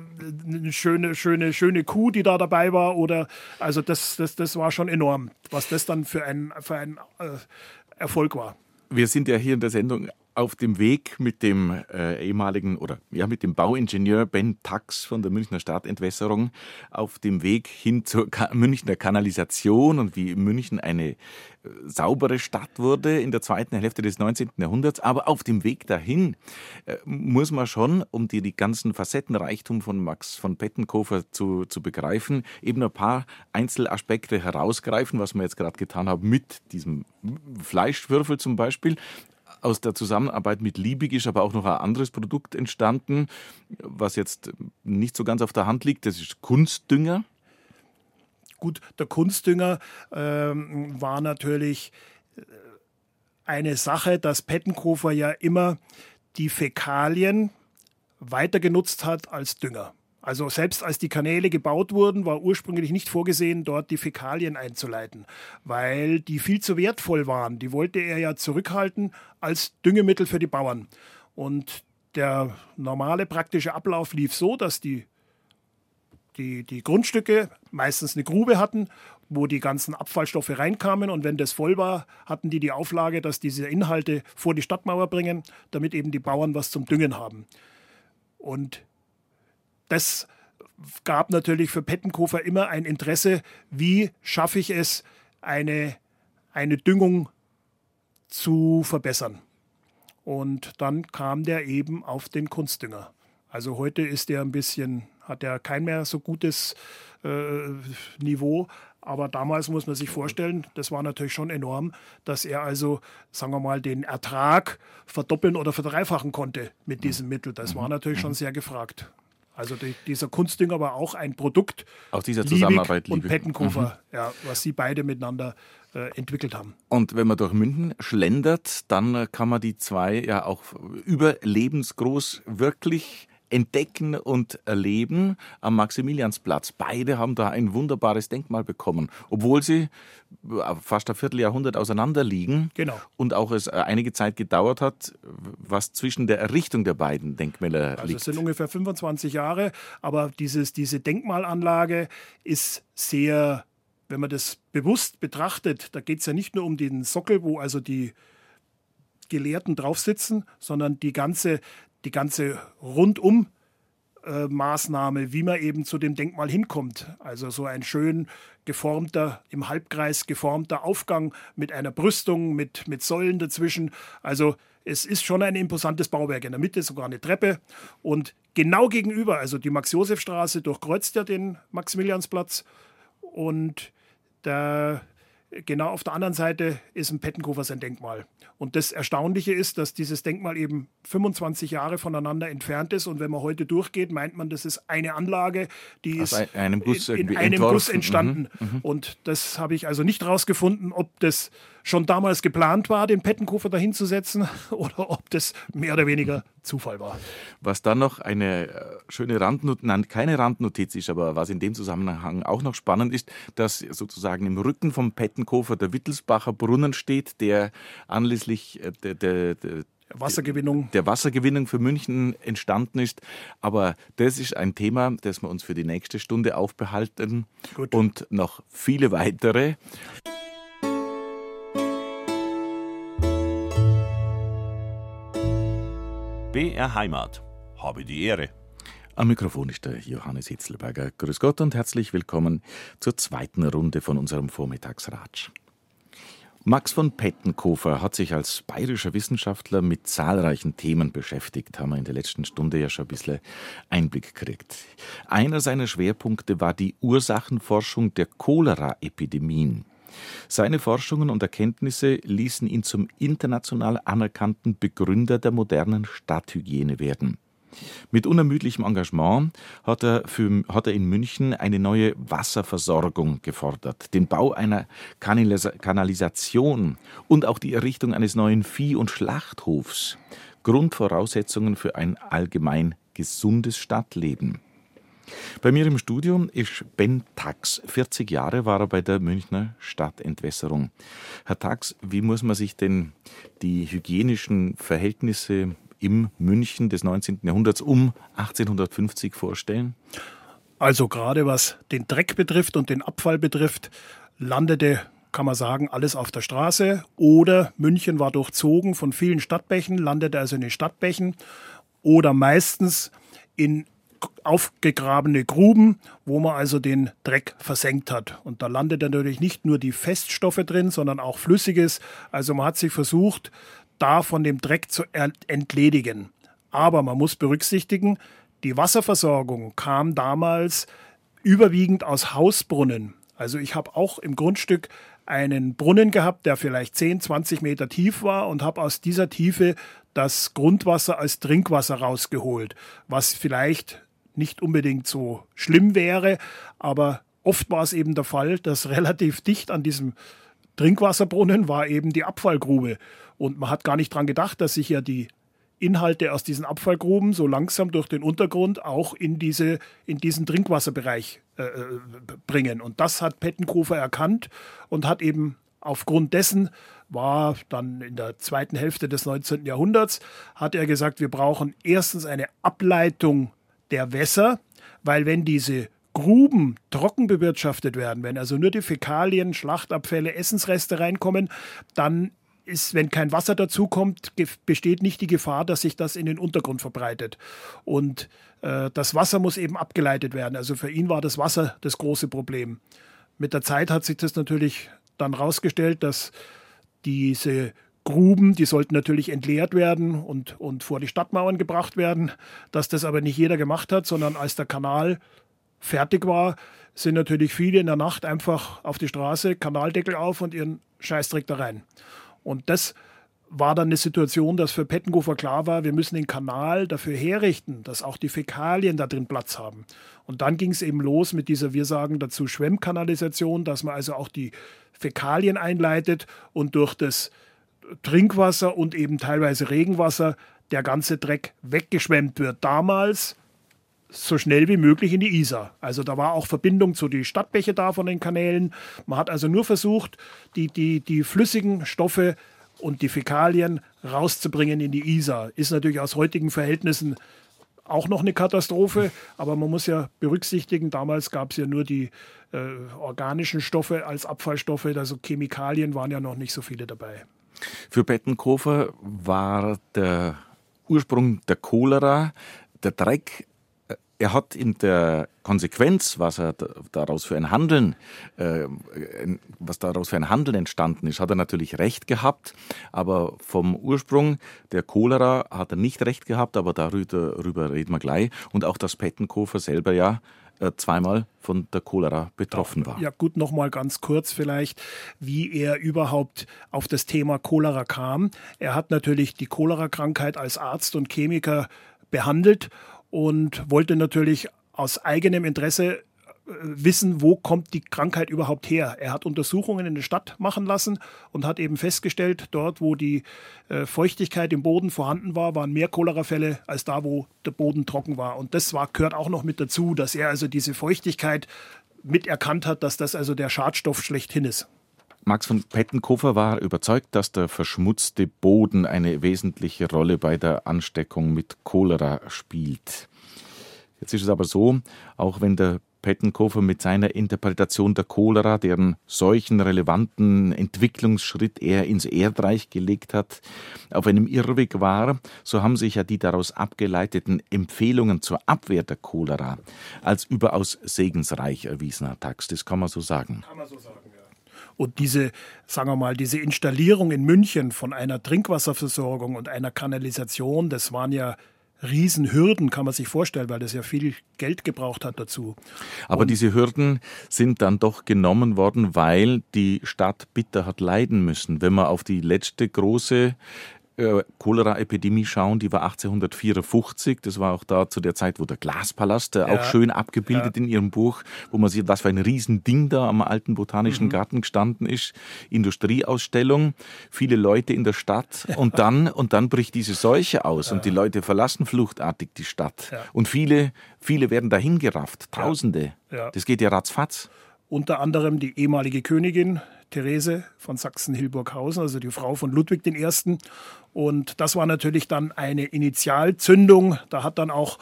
eine schöne, schöne, schöne Kuh, die da dabei war oder also das, das, das war schon enorm, was das dann für ein, für ein äh, Erfolg war. Wir sind ja hier in der Sendung auf dem Weg mit dem äh, ehemaligen oder ja mit dem Bauingenieur Ben Tax von der Münchner Stadtentwässerung auf dem Weg hin zur Ka Münchner Kanalisation und wie München eine äh, saubere Stadt wurde in der zweiten Hälfte des 19. Jahrhunderts. Aber auf dem Weg dahin äh, muss man schon, um die, die ganzen Facettenreichtum von Max von Pettenkofer zu, zu begreifen, eben ein paar Einzelaspekte herausgreifen, was wir jetzt gerade getan haben mit diesem Fleischwürfel zum Beispiel aus der Zusammenarbeit mit Liebig ist aber auch noch ein anderes Produkt entstanden, was jetzt nicht so ganz auf der Hand liegt. Das ist Kunstdünger. Gut, der Kunstdünger ähm, war natürlich äh, eine Sache, dass Pettenkofer ja immer die Fäkalien weiter genutzt hat als Dünger. Also selbst als die Kanäle gebaut wurden, war ursprünglich nicht vorgesehen, dort die Fäkalien einzuleiten, weil die viel zu wertvoll waren. Die wollte er ja zurückhalten als Düngemittel für die Bauern. Und der normale praktische Ablauf lief so, dass die, die, die Grundstücke meistens eine Grube hatten, wo die ganzen Abfallstoffe reinkamen. Und wenn das voll war, hatten die die Auflage, dass diese Inhalte vor die Stadtmauer bringen, damit eben die Bauern was zum Düngen haben. Und das gab natürlich für Pettenkofer immer ein Interesse, wie schaffe ich es, eine, eine Düngung zu verbessern. Und dann kam der eben auf den Kunstdünger. Also heute ist der ein bisschen, hat er kein mehr so gutes äh, Niveau. Aber damals muss man sich vorstellen, das war natürlich schon enorm, dass er also, sagen wir mal, den Ertrag verdoppeln oder verdreifachen konnte mit diesem Mittel. Das war natürlich schon sehr gefragt. Also die, dieser Kunstdünger war auch ein Produkt aus dieser Zusammenarbeit Liebig und Pettenkofer, mhm. ja, was sie beide miteinander äh, entwickelt haben. Und wenn man durch München schlendert, dann äh, kann man die zwei ja auch überlebensgroß wirklich entdecken und erleben am Maximiliansplatz. Beide haben da ein wunderbares Denkmal bekommen, obwohl sie äh, fast ein Vierteljahrhundert auseinander liegen genau. und auch es äh, einige Zeit gedauert hat, was zwischen der Errichtung der beiden Denkmäler also liegt. Es sind ungefähr 25 Jahre, aber dieses, diese Denkmalanlage ist sehr, wenn man das bewusst betrachtet, da geht es ja nicht nur um den Sockel, wo also die Gelehrten drauf sitzen, sondern die ganze die ganze rundum äh, Maßnahme, wie man eben zu dem Denkmal hinkommt. Also so ein schön geformter, im Halbkreis geformter Aufgang mit einer Brüstung, mit, mit Säulen dazwischen. Also es ist schon ein imposantes Bauwerk. In der Mitte sogar eine Treppe. Und genau gegenüber, also die Max-Josef-Straße durchkreuzt ja den Maximiliansplatz. Und da genau auf der anderen Seite ist ein Pettenkofer sein Denkmal. Und das Erstaunliche ist, dass dieses Denkmal eben 25 Jahre voneinander entfernt ist. Und wenn man heute durchgeht, meint man, das ist eine Anlage, die Aus ist einem in, in einem entworfen. Guss entstanden. Mhm, mhm. Und das habe ich also nicht rausgefunden, ob das schon damals geplant war, den Pettenkofer dahin zu setzen oder ob das mehr oder weniger Zufall war. Was dann noch eine äh, schöne Randnotiz, nein, keine Randnotiz ist, aber was in dem Zusammenhang auch noch spannend ist, dass sozusagen im Rücken vom Pettenkofer der Wittelsbacher Brunnen steht, der anlässlich äh, der, der, der Wassergewinnung. Der Wassergewinnung für München entstanden ist. Aber das ist ein Thema, das wir uns für die nächste Stunde aufbehalten. Gut. Und noch viele weitere. BR Heimat. Habe die Ehre. Am Mikrofon ist der Johannes Hitzelberger. Grüß Gott und herzlich willkommen zur zweiten Runde von unserem Vormittagsratsch. Max von Pettenkofer hat sich als bayerischer Wissenschaftler mit zahlreichen Themen beschäftigt, haben wir in der letzten Stunde ja schon ein bisschen Einblick gekriegt. Einer seiner Schwerpunkte war die Ursachenforschung der Cholera-Epidemien. Seine Forschungen und Erkenntnisse ließen ihn zum international anerkannten Begründer der modernen Stadthygiene werden. Mit unermüdlichem Engagement hat er, für, hat er in München eine neue Wasserversorgung gefordert, den Bau einer Kanalisation und auch die Errichtung eines neuen Vieh- und Schlachthofs. Grundvoraussetzungen für ein allgemein gesundes Stadtleben. Bei mir im Studio ist Ben Tax. 40 Jahre war er bei der Münchner Stadtentwässerung. Herr Tax, wie muss man sich denn die hygienischen Verhältnisse im München des 19. Jahrhunderts um 1850 vorstellen? Also gerade was den Dreck betrifft und den Abfall betrifft, landete, kann man sagen, alles auf der Straße. Oder München war durchzogen von vielen Stadtbächen, landete also in den Stadtbächen. Oder meistens in aufgegrabene Gruben, wo man also den Dreck versenkt hat. Und da landet natürlich nicht nur die Feststoffe drin, sondern auch Flüssiges. Also man hat sich versucht, da von dem Dreck zu entledigen. Aber man muss berücksichtigen, die Wasserversorgung kam damals überwiegend aus Hausbrunnen. Also ich habe auch im Grundstück einen Brunnen gehabt, der vielleicht 10, 20 Meter tief war und habe aus dieser Tiefe das Grundwasser als Trinkwasser rausgeholt, was vielleicht nicht unbedingt so schlimm wäre, aber oft war es eben der Fall, dass relativ dicht an diesem Trinkwasserbrunnen war eben die Abfallgrube. Und man hat gar nicht dran gedacht, dass sich ja die Inhalte aus diesen Abfallgruben so langsam durch den Untergrund auch in, diese, in diesen Trinkwasserbereich äh, äh bringen. Und das hat Pettenkofer erkannt und hat eben aufgrund dessen war dann in der zweiten Hälfte des 19. Jahrhunderts, hat er gesagt, wir brauchen erstens eine Ableitung der Wässer, weil wenn diese Gruben trocken bewirtschaftet werden, wenn also nur die Fäkalien, Schlachtabfälle, Essensreste reinkommen, dann ist, wenn kein Wasser dazukommt, besteht nicht die Gefahr, dass sich das in den Untergrund verbreitet. Und äh, das Wasser muss eben abgeleitet werden. Also für ihn war das Wasser das große Problem. Mit der Zeit hat sich das natürlich dann herausgestellt, dass diese Gruben, die sollten natürlich entleert werden und, und vor die Stadtmauern gebracht werden. Dass das aber nicht jeder gemacht hat, sondern als der Kanal fertig war, sind natürlich viele in der Nacht einfach auf die Straße, Kanaldeckel auf und ihren Scheißdreck da rein. Und das war dann eine Situation, dass für Pettenkofer klar war, wir müssen den Kanal dafür herrichten, dass auch die Fäkalien da drin Platz haben. Und dann ging es eben los mit dieser, wir sagen dazu Schwemmkanalisation, dass man also auch die Fäkalien einleitet und durch das Trinkwasser und eben teilweise Regenwasser der ganze Dreck weggeschwemmt wird. Damals so schnell wie möglich in die Isar. Also da war auch Verbindung zu den Stadtbäche da von den Kanälen. Man hat also nur versucht, die, die, die flüssigen Stoffe und die Fäkalien rauszubringen in die Isar. Ist natürlich aus heutigen Verhältnissen auch noch eine Katastrophe, aber man muss ja berücksichtigen, damals gab es ja nur die äh, organischen Stoffe als Abfallstoffe, also Chemikalien waren ja noch nicht so viele dabei. Für Bettenkofer war der Ursprung der Cholera, der Dreck er hat in der Konsequenz, was er daraus für ein Handeln, äh, was daraus für ein Handeln entstanden ist, hat er natürlich recht gehabt, aber vom Ursprung der Cholera hat er nicht recht gehabt, aber darüber, darüber reden wir gleich. Und auch das Pettenkofer selber ja zweimal von der Cholera betroffen war. Ja gut, nochmal ganz kurz vielleicht, wie er überhaupt auf das Thema Cholera kam. Er hat natürlich die Cholera-Krankheit als Arzt und Chemiker behandelt und wollte natürlich aus eigenem Interesse äh, wissen, wo kommt die Krankheit überhaupt her. Er hat Untersuchungen in der Stadt machen lassen und hat eben festgestellt, dort, wo die äh, Feuchtigkeit im Boden vorhanden war, waren mehr Cholerafälle als da, wo der Boden trocken war. Und das war, gehört auch noch mit dazu, dass er also diese Feuchtigkeit miterkannt hat, dass das also der Schadstoff schlechthin ist. Max von Pettenkofer war überzeugt, dass der verschmutzte Boden eine wesentliche Rolle bei der Ansteckung mit Cholera spielt. Jetzt ist es aber so, auch wenn der Pettenkofer mit seiner Interpretation der Cholera, deren solchen relevanten Entwicklungsschritt er ins Erdreich gelegt hat, auf einem Irrweg war, so haben sich ja die daraus abgeleiteten Empfehlungen zur Abwehr der Cholera als überaus segensreich erwiesen, Herr Tax. Das kann man so sagen. Kann man so sagen. Und diese, sagen wir mal, diese Installierung in München von einer Trinkwasserversorgung und einer Kanalisation, das waren ja Riesenhürden, kann man sich vorstellen, weil das ja viel Geld gebraucht hat dazu. Aber und diese Hürden sind dann doch genommen worden, weil die Stadt bitter hat leiden müssen. Wenn man auf die letzte große äh, Cholera-Epidemie schauen, die war 1854. Das war auch da zu der Zeit, wo der Glaspalast, äh, auch schön abgebildet ja. in ihrem Buch, wo man sieht, was für ein Riesending da am alten Botanischen mhm. Garten gestanden ist. Industrieausstellung, viele Leute in der Stadt ja. und dann und dann bricht diese Seuche aus und die Leute verlassen fluchtartig die Stadt und viele viele werden dahin gerafft, Tausende. Das geht ja ratzfatz. Unter anderem die ehemalige Königin Therese von Sachsen-Hilburghausen, also die Frau von Ludwig I. Und das war natürlich dann eine Initialzündung. Da hat dann auch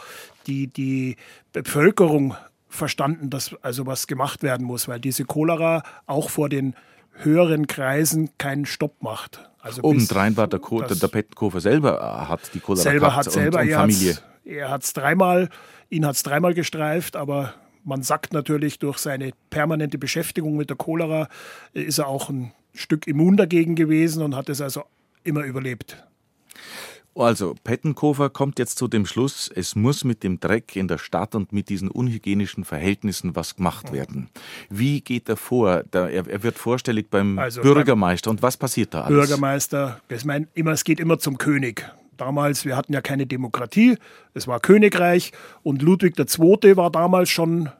die, die Bevölkerung verstanden, dass also was gemacht werden muss, weil diese Cholera auch vor den höheren Kreisen keinen Stopp macht. Also Obendrein war der, Co der, der Pettenkofer selber äh, hat die Cholera selber hat selber, und, und Familie. Er hat es dreimal, ihn hat es dreimal gestreift, aber man sagt natürlich, durch seine permanente Beschäftigung mit der Cholera ist er auch ein Stück immun dagegen gewesen und hat es also immer überlebt. Also, Pettenkofer kommt jetzt zu dem Schluss, es muss mit dem Dreck in der Stadt und mit diesen unhygienischen Verhältnissen was gemacht werden. Wie geht er vor? er, er, wird vorstellig beim also Bürgermeister. Und was passiert da alles? Bürgermeister, ich meine, immer, es geht immer zum König. Damals, wir hatten ja keine Demokratie, es war Königreich und Ludwig II. war damals schon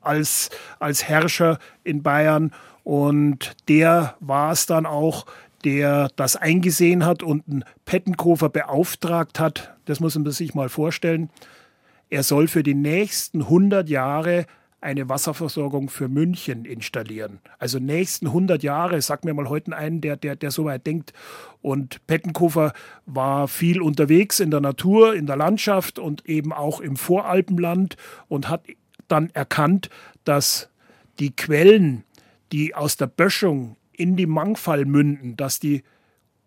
als, als Herrscher in Bayern und der war es dann auch, der das eingesehen hat und einen Pettenkofer beauftragt hat. Das muss man sich mal vorstellen. Er soll für die nächsten 100 Jahre eine Wasserversorgung für München installieren. Also nächsten 100 Jahre, sag mir mal heute einen, der, der, der so weit denkt. Und Pettenkofer war viel unterwegs in der Natur, in der Landschaft und eben auch im Voralpenland und hat dann erkannt, dass die Quellen, die aus der Böschung in die Mangfall münden, dass die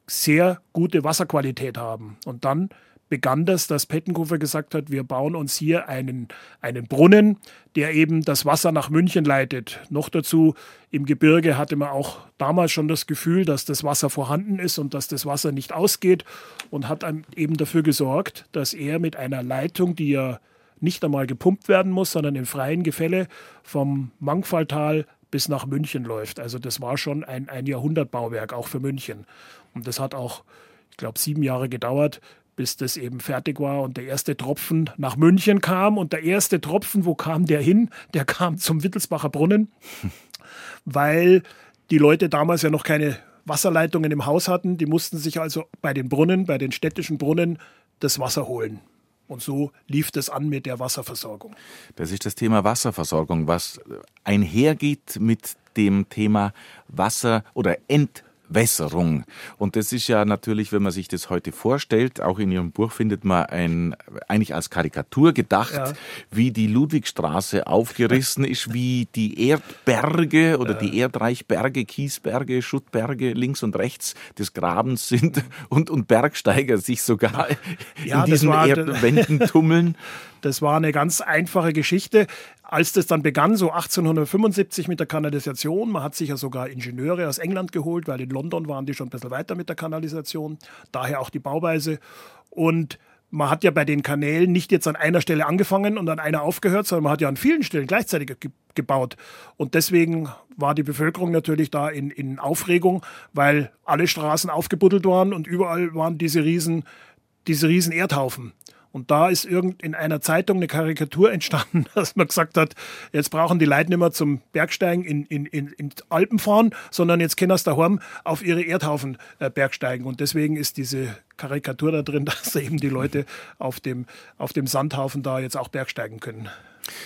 sehr gute Wasserqualität haben. Und dann begann das, dass Pettenkofer gesagt hat, wir bauen uns hier einen, einen Brunnen, der eben das Wasser nach München leitet. Noch dazu im Gebirge hatte man auch damals schon das Gefühl, dass das Wasser vorhanden ist und dass das Wasser nicht ausgeht und hat eben dafür gesorgt, dass er mit einer Leitung, die ja nicht einmal gepumpt werden muss, sondern im freien Gefälle vom Mangfalltal bis nach München läuft. Also das war schon ein, ein Jahrhundertbauwerk, auch für München. Und das hat auch, ich glaube, sieben Jahre gedauert, bis das eben fertig war und der erste Tropfen nach München kam. Und der erste Tropfen, wo kam der hin? Der kam zum Wittelsbacher Brunnen, weil die Leute damals ja noch keine Wasserleitungen im Haus hatten. Die mussten sich also bei den Brunnen, bei den städtischen Brunnen, das Wasser holen. Und so lief das an mit der Wasserversorgung. Das ist das Thema Wasserversorgung, was einhergeht mit dem Thema Wasser oder Ent Wässerung. Und das ist ja natürlich, wenn man sich das heute vorstellt, auch in Ihrem Buch findet man ein, eigentlich als Karikatur gedacht, ja. wie die Ludwigstraße aufgerissen ist, wie die Erdberge oder ja. die Erdreichberge, Kiesberge, Schuttberge links und rechts des Grabens sind und, und Bergsteiger sich sogar ja, in diesen Erdwänden tummeln. Das war eine ganz einfache Geschichte. Als das dann begann, so 1875 mit der Kanalisation, man hat sich ja sogar Ingenieure aus England geholt, weil in London waren die schon ein bisschen weiter mit der Kanalisation, daher auch die Bauweise. Und man hat ja bei den Kanälen nicht jetzt an einer Stelle angefangen und an einer aufgehört, sondern man hat ja an vielen Stellen gleichzeitig ge gebaut. Und deswegen war die Bevölkerung natürlich da in, in Aufregung, weil alle Straßen aufgebuddelt waren und überall waren diese riesen, diese riesen Erdhaufen. Und da ist irgend in einer Zeitung eine Karikatur entstanden, dass man gesagt hat, jetzt brauchen die Leute nicht mehr zum Bergsteigen in, in, in, in Alpen fahren, sondern jetzt können sie daheim auf ihre Erdhaufen äh, bergsteigen. Und deswegen ist diese Karikatur da drin, dass eben die Leute auf dem, auf dem Sandhaufen da jetzt auch bergsteigen können.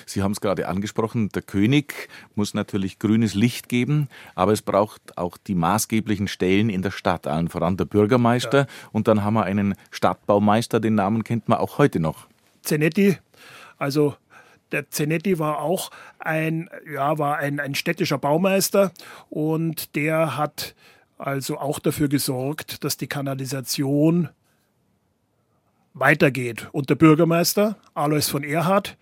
Sie haben es gerade angesprochen, der König muss natürlich grünes Licht geben, aber es braucht auch die maßgeblichen Stellen in der Stadt, allen voran der Bürgermeister. Ja. Und dann haben wir einen Stadtbaumeister, den Namen kennt man auch heute noch. Zenetti, also der Zenetti war auch ein, ja, war ein, ein städtischer Baumeister und der hat also auch dafür gesorgt, dass die Kanalisation weitergeht. Und der Bürgermeister, Alois von Erhard,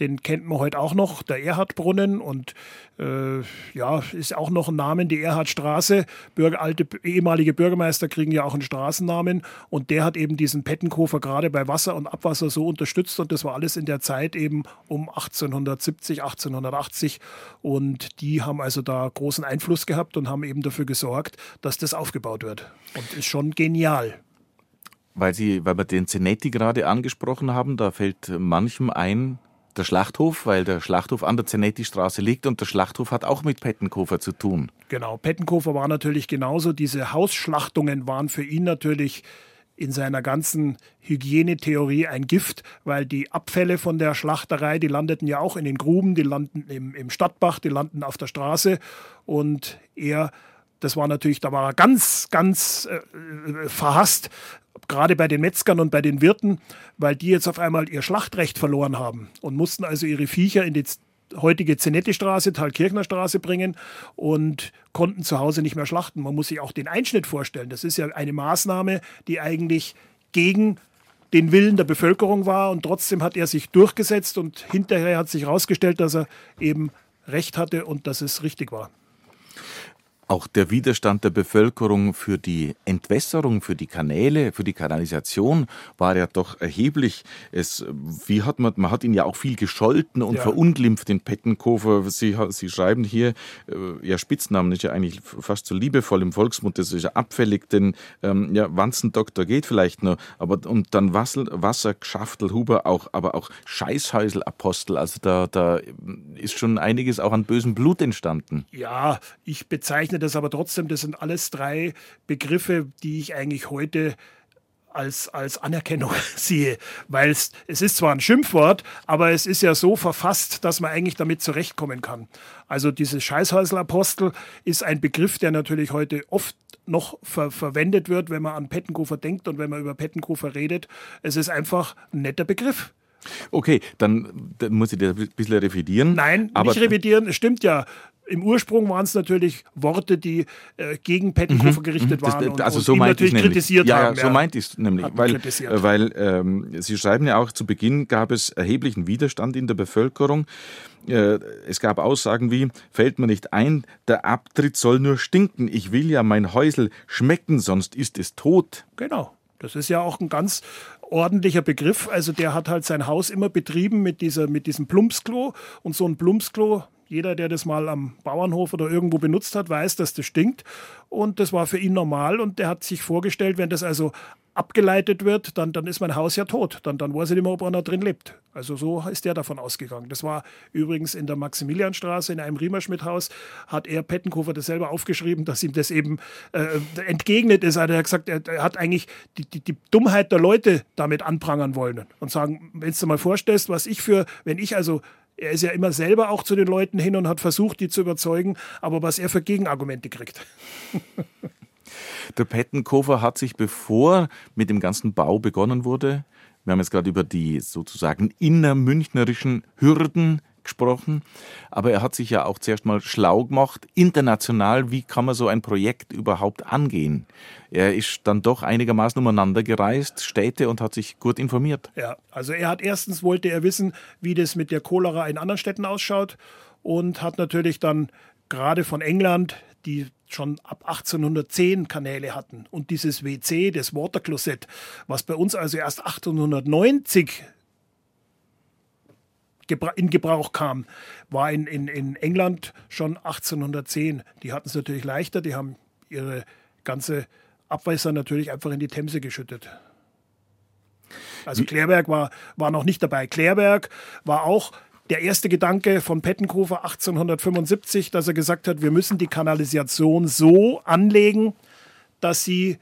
den kennt man heute auch noch, der Erhardbrunnen und äh, ja, ist auch noch ein Name, die Erhardstraße. Bürger, alte ehemalige Bürgermeister kriegen ja auch einen Straßennamen und der hat eben diesen Pettenkofer gerade bei Wasser und Abwasser so unterstützt und das war alles in der Zeit eben um 1870, 1880 und die haben also da großen Einfluss gehabt und haben eben dafür gesorgt, dass das aufgebaut wird und ist schon genial. Weil, Sie, weil wir den Zenetti gerade angesprochen haben, da fällt manchem ein, der Schlachthof, weil der Schlachthof an der Zenetti-Straße liegt und der Schlachthof hat auch mit Pettenkofer zu tun. Genau, Pettenkofer war natürlich genauso. Diese Hausschlachtungen waren für ihn natürlich in seiner ganzen Hygienetheorie ein Gift, weil die Abfälle von der Schlachterei, die landeten ja auch in den Gruben, die landen im, im Stadtbach, die landen auf der Straße und er das war natürlich, da war er ganz, ganz äh, äh, verhasst, gerade bei den Metzgern und bei den Wirten, weil die jetzt auf einmal ihr Schlachtrecht verloren haben und mussten also ihre Viecher in die heutige Zenetti-Straße, Thalkirchner Straße bringen und konnten zu Hause nicht mehr schlachten. Man muss sich auch den Einschnitt vorstellen. Das ist ja eine Maßnahme, die eigentlich gegen den Willen der Bevölkerung war und trotzdem hat er sich durchgesetzt und hinterher hat sich herausgestellt, dass er eben recht hatte und dass es richtig war. Auch der Widerstand der Bevölkerung für die Entwässerung, für die Kanäle, für die Kanalisation war ja doch erheblich. Es, wie hat man, man hat ihn ja auch viel gescholten und ja. verunglimpft, den Pettenkofer. Sie, Sie schreiben hier, äh, ja, Spitznamen ist ja eigentlich fast so liebevoll im Volksmund, das ist ja abfällig, denn ähm, ja, Wanzendoktor geht vielleicht noch, aber und dann Wassel, Wassergeschaftel, Huber auch, aber auch Scheißhäuselapostel, also da, da ist schon einiges auch an bösem Blut entstanden. Ja, ich bezeichne das aber trotzdem, das sind alles drei Begriffe, die ich eigentlich heute als, als Anerkennung sehe. Weil es, es ist zwar ein Schimpfwort, aber es ist ja so verfasst, dass man eigentlich damit zurechtkommen kann. Also dieses Scheißhäuselapostel ist ein Begriff, der natürlich heute oft noch ver verwendet wird, wenn man an Pettenkofer denkt und wenn man über Pettenkofer redet. Es ist einfach ein netter Begriff. Okay, dann, dann muss ich das ein bisschen revidieren. Nein, aber nicht revidieren, es stimmt ja im Ursprung waren es natürlich Worte, die äh, gegen Pettenkofer mhm, gerichtet waren das, also und so ihn natürlich nämlich. kritisiert ja, haben. Ja, so meint ich es nämlich, weil, äh, weil ähm, Sie schreiben ja auch, zu Beginn gab es erheblichen Widerstand in der Bevölkerung. Äh, es gab Aussagen wie, fällt mir nicht ein, der Abtritt soll nur stinken, ich will ja mein Häusel schmecken, sonst ist es tot. Genau. Das ist ja auch ein ganz ordentlicher Begriff. Also der hat halt sein Haus immer betrieben mit, dieser, mit diesem Plumpsklo. Und so ein Plumpsklo, jeder, der das mal am Bauernhof oder irgendwo benutzt hat, weiß, dass das stinkt. Und das war für ihn normal. Und der hat sich vorgestellt, wenn das also abgeleitet wird, dann, dann ist mein Haus ja tot. Dann, dann weiß ich nicht mehr, ob einer drin lebt. Also so ist der davon ausgegangen. Das war übrigens in der Maximilianstraße in einem Riemerschmidt-Haus, hat er Pettenkofer das selber aufgeschrieben, dass ihm das eben äh, entgegnet ist. Also er hat gesagt, er, er hat eigentlich die, die, die, Dummheit der Leute damit anprangern wollen und sagen, wenn du dir mal vorstellst, was ich für, wenn ich also er ist ja immer selber auch zu den Leuten hin und hat versucht, die zu überzeugen, aber was er für Gegenargumente kriegt. Der Pettenkofer hat sich, bevor mit dem ganzen Bau begonnen wurde, wir haben jetzt gerade über die sozusagen innermünchnerischen Hürden gesprochen, aber er hat sich ja auch zuerst mal schlau gemacht, international, wie kann man so ein Projekt überhaupt angehen. Er ist dann doch einigermaßen umeinander gereist, Städte und hat sich gut informiert. Ja, also er hat erstens wollte er wissen, wie das mit der Cholera in anderen Städten ausschaut und hat natürlich dann gerade von England, die schon ab 1810 Kanäle hatten und dieses WC, das Water Closet, was bei uns also erst 1890 in Gebrauch kam, war in, in, in England schon 1810. Die hatten es natürlich leichter, die haben ihre ganze Abwässer natürlich einfach in die Themse geschüttet. Also Klärberg war, war noch nicht dabei. Klärberg war auch der erste Gedanke von Pettenkofer 1875, dass er gesagt hat, wir müssen die Kanalisation so anlegen, dass sie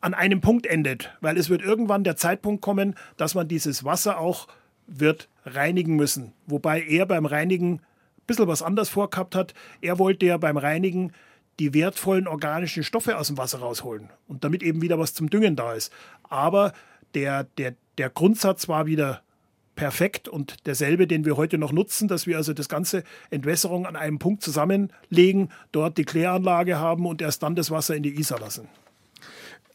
an einem Punkt endet, weil es wird irgendwann der Zeitpunkt kommen, dass man dieses Wasser auch wird reinigen müssen. Wobei er beim Reinigen ein bisschen was anders vorgehabt hat. Er wollte ja beim Reinigen die wertvollen organischen Stoffe aus dem Wasser rausholen und damit eben wieder was zum Düngen da ist. Aber der, der, der Grundsatz war wieder perfekt und derselbe, den wir heute noch nutzen, dass wir also das ganze Entwässerung an einem Punkt zusammenlegen, dort die Kläranlage haben und erst dann das Wasser in die Isar lassen.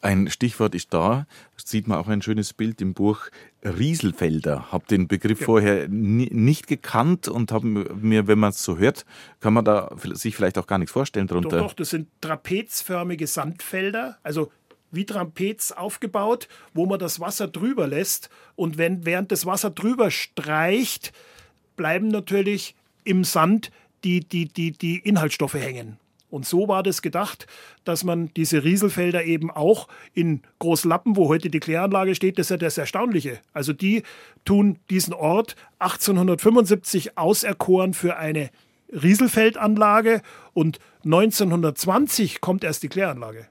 Ein Stichwort ist da, das sieht man auch ein schönes Bild im Buch Rieselfelder. Habe den Begriff ja. vorher nicht gekannt und habe mir, wenn man es so hört, kann man da sich vielleicht auch gar nichts vorstellen darunter. Doch, doch, das sind trapezförmige Sandfelder, also wie Trapez aufgebaut, wo man das Wasser drüber lässt. Und wenn während das Wasser drüber streicht, bleiben natürlich im Sand die, die, die, die Inhaltsstoffe hängen. Und so war das gedacht, dass man diese Rieselfelder eben auch in Großlappen, wo heute die Kläranlage steht, das ist ja das Erstaunliche. Also die tun diesen Ort 1875 auserkoren für eine Rieselfeldanlage und 1920 kommt erst die Kläranlage.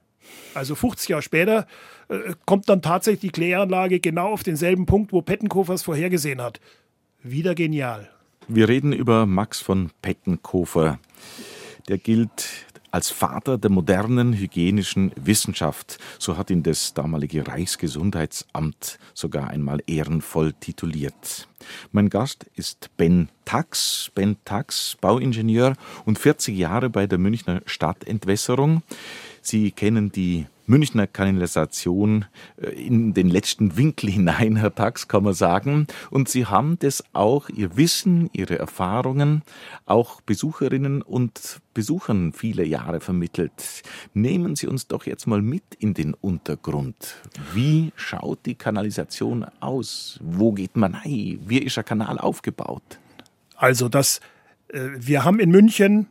Also 50 Jahre später äh, kommt dann tatsächlich die Kläranlage genau auf denselben Punkt, wo Pettenkofer es vorhergesehen hat. Wieder genial. Wir reden über Max von Pettenkofer. Der gilt als Vater der modernen hygienischen Wissenschaft. So hat ihn das damalige Reichsgesundheitsamt sogar einmal ehrenvoll tituliert. Mein Gast ist Ben Tax. Ben Tax, Bauingenieur und 40 Jahre bei der Münchner Stadtentwässerung. Sie kennen die Münchner Kanalisation äh, in den letzten Winkel hinein, Herr Tax, kann man sagen. Und Sie haben das auch, Ihr Wissen, Ihre Erfahrungen, auch Besucherinnen und Besuchern viele Jahre vermittelt. Nehmen Sie uns doch jetzt mal mit in den Untergrund. Wie schaut die Kanalisation aus? Wo geht man rein? Wie ist der Kanal aufgebaut? Also das, äh, wir haben in München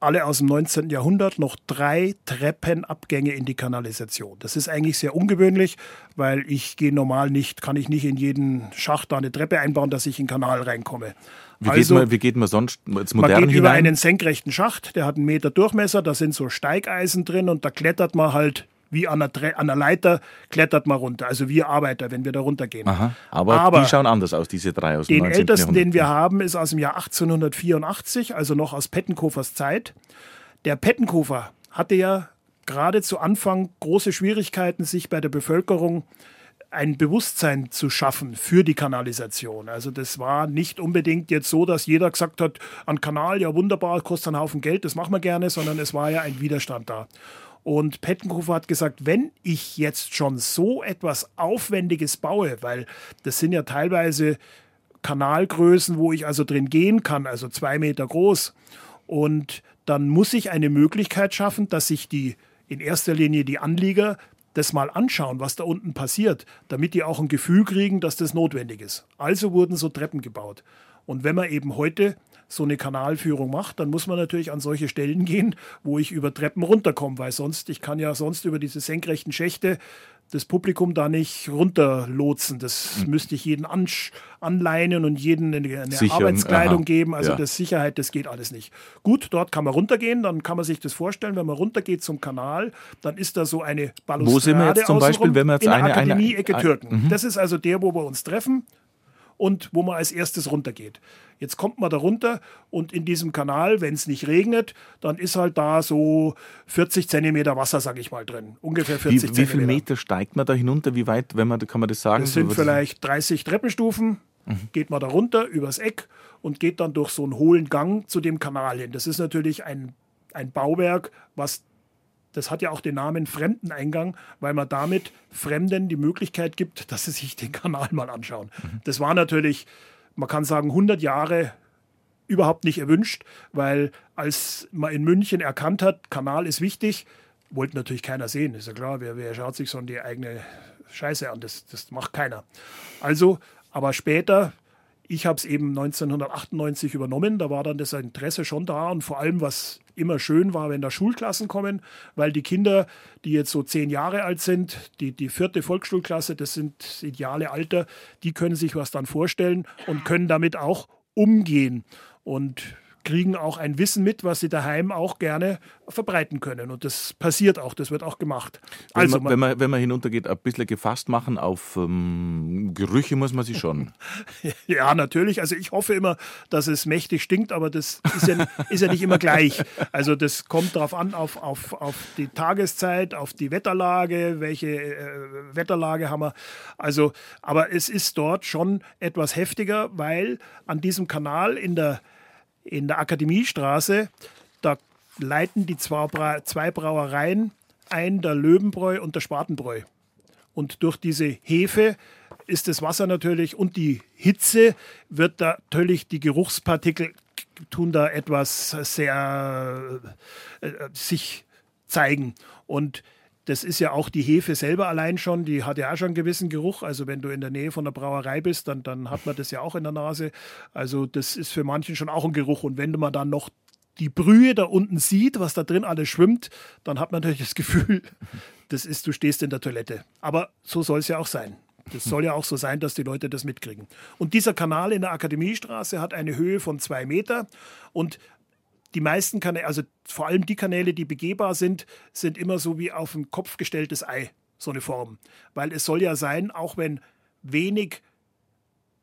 alle aus dem 19. Jahrhundert noch drei Treppenabgänge in die Kanalisation. Das ist eigentlich sehr ungewöhnlich, weil ich gehe normal nicht, kann ich nicht in jeden Schacht da eine Treppe einbauen, dass ich in den Kanal reinkomme. Wie, also, geht, man, wie geht man sonst jetzt modern Man geht hinein? über einen senkrechten Schacht, der hat einen Meter Durchmesser, da sind so Steigeisen drin und da klettert man halt wie an einer, an einer Leiter klettert man runter. Also wir Arbeiter, wenn wir da runtergehen. Aha, aber, aber, die schauen anders aus, diese drei aus dem Den ältesten, Jahrhundert. den wir haben, ist aus dem Jahr 1884, also noch aus Pettenkofers Zeit. Der Pettenkofer hatte ja gerade zu Anfang große Schwierigkeiten, sich bei der Bevölkerung ein Bewusstsein zu schaffen für die Kanalisation. Also das war nicht unbedingt jetzt so, dass jeder gesagt hat, ein Kanal, ja wunderbar, kostet einen Haufen Geld, das machen wir gerne, sondern es war ja ein Widerstand da. Und Pettenkofer hat gesagt, wenn ich jetzt schon so etwas Aufwendiges baue, weil das sind ja teilweise Kanalgrößen, wo ich also drin gehen kann, also zwei Meter groß. Und dann muss ich eine Möglichkeit schaffen, dass sich die in erster Linie die Anlieger das mal anschauen, was da unten passiert, damit die auch ein Gefühl kriegen, dass das notwendig ist. Also wurden so Treppen gebaut. Und wenn man eben heute so eine Kanalführung macht, dann muss man natürlich an solche Stellen gehen, wo ich über Treppen runterkomme, weil sonst, ich kann ja sonst über diese senkrechten Schächte das Publikum da nicht runterlotsen. Das mhm. müsste ich jeden an, anleinen und jeden eine, eine Arbeitskleidung Aha. geben. Also ja. das Sicherheit, das geht alles nicht. Gut, dort kann man runtergehen, dann kann man sich das vorstellen, wenn man runtergeht zum Kanal, dann ist da so eine Balustrade Wo sind wir jetzt zum Beispiel, wenn wir jetzt in eine, der Akademie Ecke Türken. Mhm. Das ist also der, wo wir uns treffen und wo man als erstes runtergeht. Jetzt kommt man da runter und in diesem Kanal, wenn es nicht regnet, dann ist halt da so 40 Zentimeter Wasser, sag ich mal, drin. Ungefähr 40 wie, Zentimeter. Wie viele Meter steigt man da hinunter? Wie weit, wenn man, kann man das sagen? Das sind vielleicht 30 Treppenstufen. Mhm. Geht man da runter übers Eck und geht dann durch so einen hohlen Gang zu dem Kanal hin. Das ist natürlich ein, ein Bauwerk, was das hat ja auch den Namen Fremdeneingang, weil man damit Fremden die Möglichkeit gibt, dass sie sich den Kanal mal anschauen. Mhm. Das war natürlich, man kann sagen, 100 Jahre überhaupt nicht erwünscht, weil als man in München erkannt hat, Kanal ist wichtig, wollte natürlich keiner sehen. Ist ja klar, wer, wer schaut sich so die eigene Scheiße an? Das, das macht keiner. Also, aber später, ich habe es eben 1998 übernommen, da war dann das Interesse schon da und vor allem, was immer schön war, wenn da Schulklassen kommen, weil die Kinder, die jetzt so zehn Jahre alt sind, die, die vierte Volksschulklasse, das sind das ideale Alter, die können sich was dann vorstellen und können damit auch umgehen. Und kriegen auch ein Wissen mit, was sie daheim auch gerne verbreiten können. Und das passiert auch, das wird auch gemacht. Wenn also, man, wenn, man, wenn man hinuntergeht, ein bisschen gefasst machen auf ähm, Gerüche muss man sich schon. ja, natürlich. Also ich hoffe immer, dass es mächtig stinkt, aber das ist ja, ist ja nicht immer gleich. Also das kommt darauf an, auf, auf, auf die Tageszeit, auf die Wetterlage, welche äh, Wetterlage haben wir. Also, aber es ist dort schon etwas heftiger, weil an diesem Kanal in der in der Akademiestraße, da leiten die zwei Brauereien ein, der Löwenbräu und der Spatenbräu. Und durch diese Hefe ist das Wasser natürlich und die Hitze wird da natürlich die Geruchspartikel tun da etwas sehr äh, sich zeigen. Und das ist ja auch die Hefe selber allein schon, die hat ja auch schon einen gewissen Geruch. Also wenn du in der Nähe von der Brauerei bist, dann, dann hat man das ja auch in der Nase. Also das ist für manchen schon auch ein Geruch. Und wenn man dann noch die Brühe da unten sieht, was da drin alles schwimmt, dann hat man natürlich das Gefühl, das ist, du stehst in der Toilette. Aber so soll es ja auch sein. Das soll ja auch so sein, dass die Leute das mitkriegen. Und dieser Kanal in der Akademiestraße hat eine Höhe von zwei Meter und die meisten Kanäle, also vor allem die Kanäle, die begehbar sind, sind immer so wie auf den Kopf gestelltes Ei, so eine Form. Weil es soll ja sein, auch wenn wenig,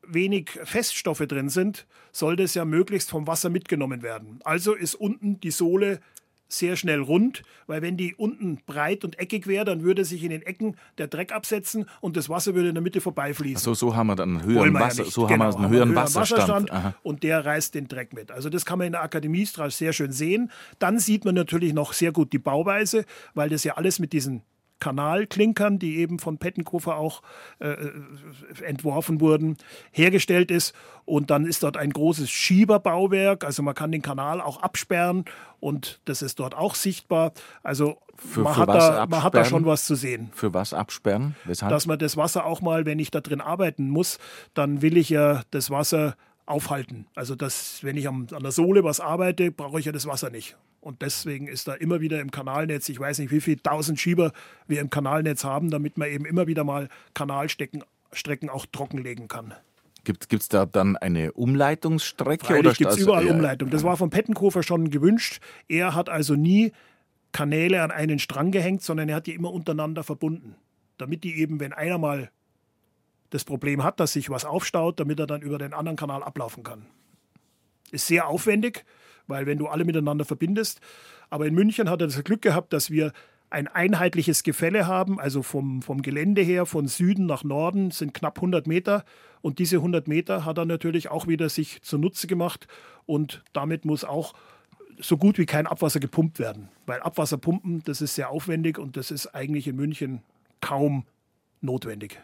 wenig Feststoffe drin sind, soll das ja möglichst vom Wasser mitgenommen werden. Also ist unten die Sohle sehr schnell rund, weil wenn die unten breit und eckig wäre, dann würde sich in den Ecken der Dreck absetzen und das Wasser würde in der Mitte vorbeifließen. So, so haben wir dann einen höheren, Wasser, ja so genau, haben wir einen höheren, höheren Wasserstand, Wasserstand und der reißt den Dreck mit. Also das kann man in der Akademiestraße sehr schön sehen. Dann sieht man natürlich noch sehr gut die Bauweise, weil das ja alles mit diesen Kanalklinkern, die eben von Pettenkofer auch äh, äh, entworfen wurden, hergestellt ist. Und dann ist dort ein großes Schieberbauwerk, also man kann den Kanal auch absperren und das ist dort auch sichtbar. Also für, man, für hat da, man, hat da, schon was zu sehen. Für was absperren? Weshalb? Dass man das Wasser auch mal, wenn ich da drin arbeiten muss, dann will ich ja das Wasser aufhalten. Also dass, wenn ich am, an der Sohle was arbeite, brauche ich ja das Wasser nicht. Und deswegen ist da immer wieder im Kanalnetz, ich weiß nicht, wie viele tausend Schieber wir im Kanalnetz haben, damit man eben immer wieder mal Kanalstrecken Strecken auch trockenlegen kann. Gibt es da dann eine Umleitungsstrecke? Freilich oder gibt es überall ja, Umleitung. Das war von Pettenkofer schon gewünscht. Er hat also nie Kanäle an einen Strang gehängt, sondern er hat die immer untereinander verbunden. Damit die eben, wenn einer mal das Problem hat, dass sich was aufstaut, damit er dann über den anderen Kanal ablaufen kann. Ist sehr aufwendig, weil wenn du alle miteinander verbindest. Aber in München hat er das Glück gehabt, dass wir ein einheitliches Gefälle haben, also vom, vom Gelände her, von Süden nach Norden sind knapp 100 Meter. Und diese 100 Meter hat er natürlich auch wieder sich zunutze gemacht. Und damit muss auch so gut wie kein Abwasser gepumpt werden. Weil Abwasser pumpen, das ist sehr aufwendig und das ist eigentlich in München kaum notwendig.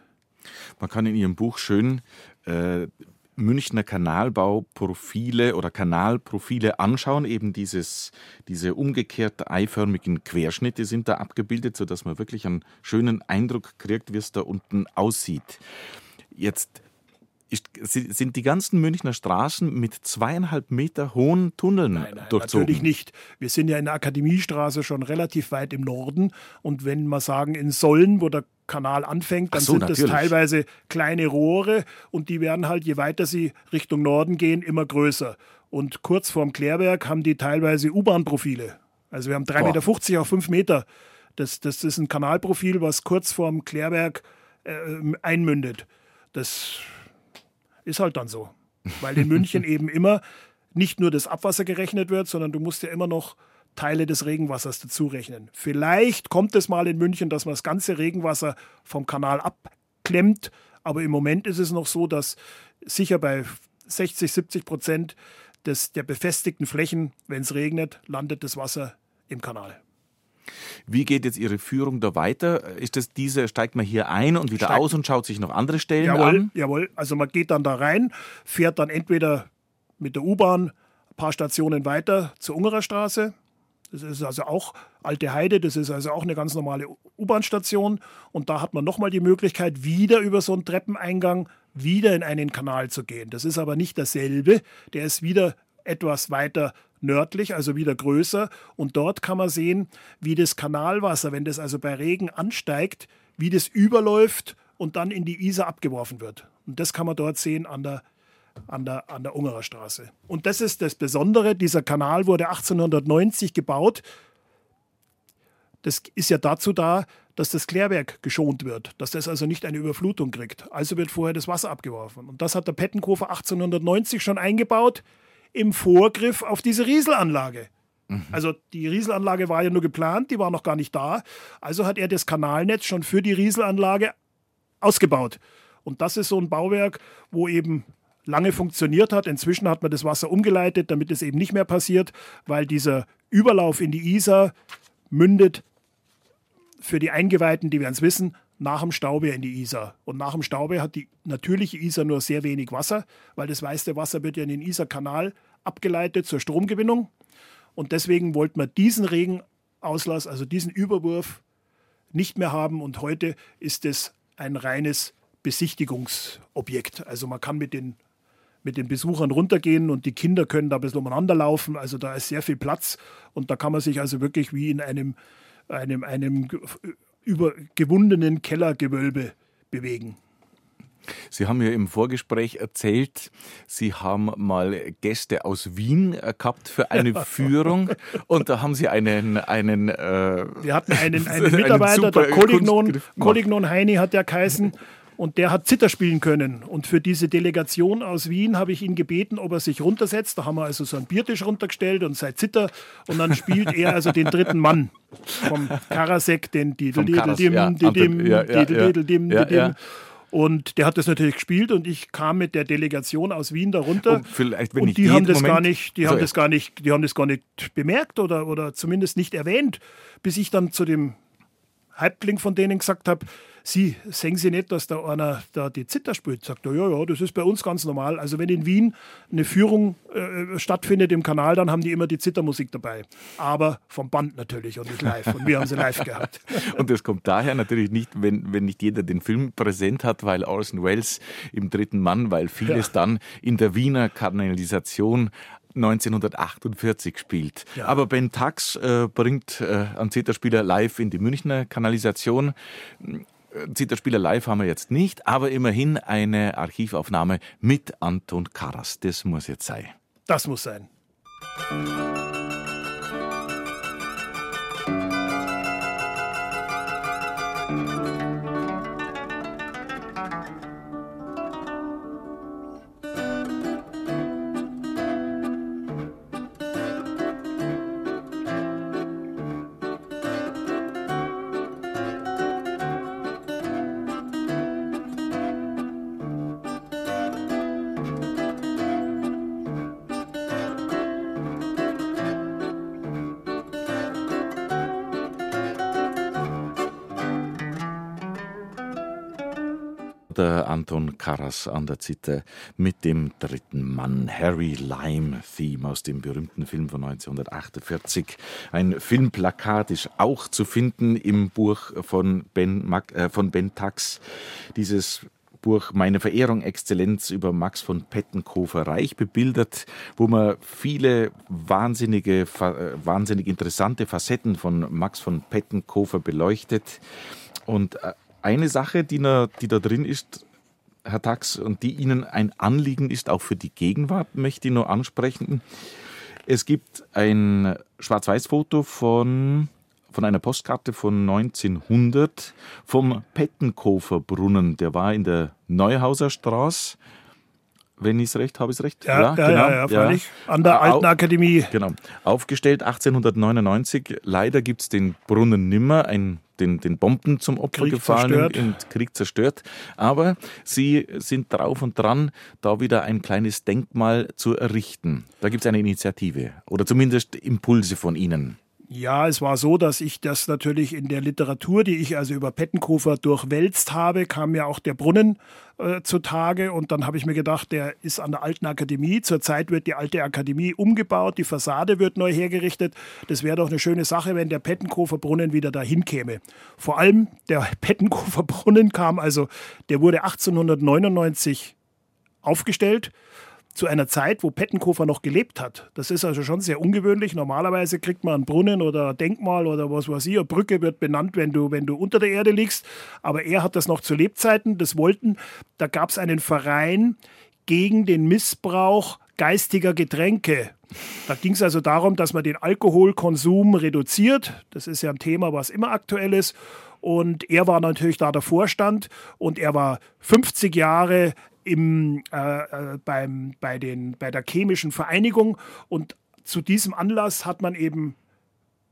Man kann in Ihrem Buch schön äh, Münchner Kanalbauprofile oder Kanalprofile anschauen, eben dieses, diese umgekehrt eiförmigen Querschnitte sind da abgebildet, sodass man wirklich einen schönen Eindruck kriegt, wie es da unten aussieht. Jetzt ist, sind die ganzen Münchner Straßen mit zweieinhalb Meter hohen Tunneln nein, nein, durchzogen? Natürlich nicht. Wir sind ja in der Akademiestraße schon relativ weit im Norden. Und wenn wir sagen, in Sollen, wo der Kanal anfängt, dann so, sind natürlich. das teilweise kleine Rohre und die werden halt, je weiter sie Richtung Norden gehen, immer größer. Und kurz vorm Klärwerk haben die teilweise U-Bahn-Profile. Also wir haben 3,50 Meter auf 5 Meter. Das, das ist ein Kanalprofil, was kurz vorm Klärwerk äh, einmündet. Das ist halt dann so. Weil in München eben immer nicht nur das Abwasser gerechnet wird, sondern du musst ja immer noch Teile des Regenwassers dazu rechnen. Vielleicht kommt es mal in München, dass man das ganze Regenwasser vom Kanal abklemmt, aber im Moment ist es noch so, dass sicher bei 60, 70 Prozent des, der befestigten Flächen, wenn es regnet, landet das Wasser im Kanal. Wie geht jetzt Ihre Führung da weiter? Ist das diese, steigt man hier ein und wieder steigt, aus und schaut sich noch andere Stellen jawohl, an? Jawohl, also man geht dann da rein, fährt dann entweder mit der U-Bahn ein paar Stationen weiter zur Ungerer Straße. Das ist also auch Alte Heide, das ist also auch eine ganz normale U-Bahn-Station. Und da hat man nochmal die Möglichkeit, wieder über so einen Treppeneingang wieder in einen Kanal zu gehen. Das ist aber nicht dasselbe. Der ist wieder etwas weiter nördlich, also wieder größer. Und dort kann man sehen, wie das Kanalwasser, wenn das also bei Regen ansteigt, wie das überläuft und dann in die Isar abgeworfen wird. Und das kann man dort sehen an der, an der, an der Ungerer Straße. Und das ist das Besondere. Dieser Kanal wurde 1890 gebaut. Das ist ja dazu da, dass das Klärwerk geschont wird, dass das also nicht eine Überflutung kriegt. Also wird vorher das Wasser abgeworfen. Und das hat der Pettenkofer 1890 schon eingebaut im Vorgriff auf diese Rieselanlage. Mhm. Also die Rieselanlage war ja nur geplant, die war noch gar nicht da. Also hat er das Kanalnetz schon für die Rieselanlage ausgebaut. Und das ist so ein Bauwerk, wo eben lange funktioniert hat. Inzwischen hat man das Wasser umgeleitet, damit es eben nicht mehr passiert, weil dieser Überlauf in die Isar mündet für die Eingeweihten, die werden es wissen, nach dem Staube in die Isar. Und nach dem Staube hat die natürliche Isar nur sehr wenig Wasser, weil das weiße Wasser wird ja in den Isarkanal abgeleitet zur Stromgewinnung. Und deswegen wollte man diesen Regenauslass, also diesen Überwurf, nicht mehr haben. Und heute ist es ein reines Besichtigungsobjekt. Also man kann mit den mit den Besuchern runtergehen und die Kinder können da ein bisschen umeinander laufen. Also da ist sehr viel Platz und da kann man sich also wirklich wie in einem, einem, einem über gewundenen Kellergewölbe bewegen. Sie haben ja im Vorgespräch erzählt, Sie haben mal Gäste aus Wien äh, gehabt für eine Führung und da haben Sie einen. einen äh, Wir hatten einen, einen Mitarbeiter, einen der Kolignon, Kolignon Heini hat der geheißen. Und der hat Zither spielen können. Und für diese Delegation aus Wien habe ich ihn gebeten, ob er sich runtersetzt. Da haben wir also so einen Biertisch runtergestellt und sein Zither. Und dann spielt er also den dritten Mann vom Karasek, den Didel, Didel, Dim, Didel, Dim, Didel, und der hat das natürlich gespielt und ich kam mit der Delegation aus Wien darunter. Und, vielleicht, und die haben das Moment, gar nicht, die so, haben das gar nicht, die haben das gar nicht bemerkt oder, oder zumindest nicht erwähnt, bis ich dann zu dem Häuptling von denen gesagt habe, Sie, sehen Sie nicht, dass da einer da die Zither spielt? Sagt er, ja, ja, das ist bei uns ganz normal. Also wenn in Wien eine Führung äh, stattfindet im Kanal, dann haben die immer die Zittermusik dabei. Aber vom Band natürlich und nicht live. Und wir haben sie live gehabt. und das kommt daher natürlich nicht, wenn, wenn nicht jeder den Film präsent hat, weil Orson Welles im dritten Mann, weil vieles ja. dann in der Wiener Kanalisation 1948 spielt. Ja. Aber Ben Tax äh, bringt äh, einen Zitterspieler live in die Münchner Kanalisation. Zitterspieler live haben wir jetzt nicht, aber immerhin eine Archivaufnahme mit Anton Karas. Das muss jetzt sein. Das muss sein. Karas an der Zither mit dem dritten Mann, Harry Lime Theme aus dem berühmten Film von 1948. Ein Filmplakat ist auch zu finden im Buch von Ben, Mac, äh, von ben Tax. Dieses Buch Meine Verehrung Exzellenz über Max von Pettenkofer reich bebildert, wo man viele wahnsinnige, äh, wahnsinnig interessante Facetten von Max von Pettenkofer beleuchtet. Und äh, eine Sache, die, da, die da drin ist, Herr Tax, und die Ihnen ein Anliegen ist, auch für die Gegenwart, möchte ich nur ansprechen. Es gibt ein Schwarz-Weiß-Foto von, von einer Postkarte von 1900 vom Pettenkofer Brunnen. Der war in der Neuhauser Straße. Wenn ich es recht habe, ist es recht. Ja, ja, ja, genau. ja, ja, An der Alten Akademie. Genau. Aufgestellt 1899. Leider gibt es den Brunnen nimmer. Ein den, den Bomben zum Opfer Krieg gefallen zerstört. und Krieg zerstört. Aber sie sind drauf und dran, da wieder ein kleines Denkmal zu errichten. Da gibt es eine Initiative oder zumindest Impulse von Ihnen. Ja, es war so, dass ich das natürlich in der Literatur, die ich also über Pettenkofer durchwälzt habe, kam ja auch der Brunnen äh, zutage. Und dann habe ich mir gedacht, der ist an der alten Akademie. Zurzeit wird die alte Akademie umgebaut, die Fassade wird neu hergerichtet. Das wäre doch eine schöne Sache, wenn der Pettenkofer Brunnen wieder dahin käme. Vor allem der Pettenkofer Brunnen kam also, der wurde 1899 aufgestellt zu einer Zeit, wo Pettenkofer noch gelebt hat. Das ist also schon sehr ungewöhnlich. Normalerweise kriegt man einen Brunnen oder ein Denkmal oder was weiß ich. Eine Brücke wird benannt, wenn du, wenn du unter der Erde liegst. Aber er hat das noch zu Lebzeiten des wollten. Da gab es einen Verein gegen den Missbrauch geistiger Getränke. Da ging es also darum, dass man den Alkoholkonsum reduziert. Das ist ja ein Thema, was immer aktuell ist. Und er war natürlich da der Vorstand und er war 50 Jahre im, äh, äh, beim, bei, den, bei der chemischen Vereinigung. Und zu diesem Anlass hat man eben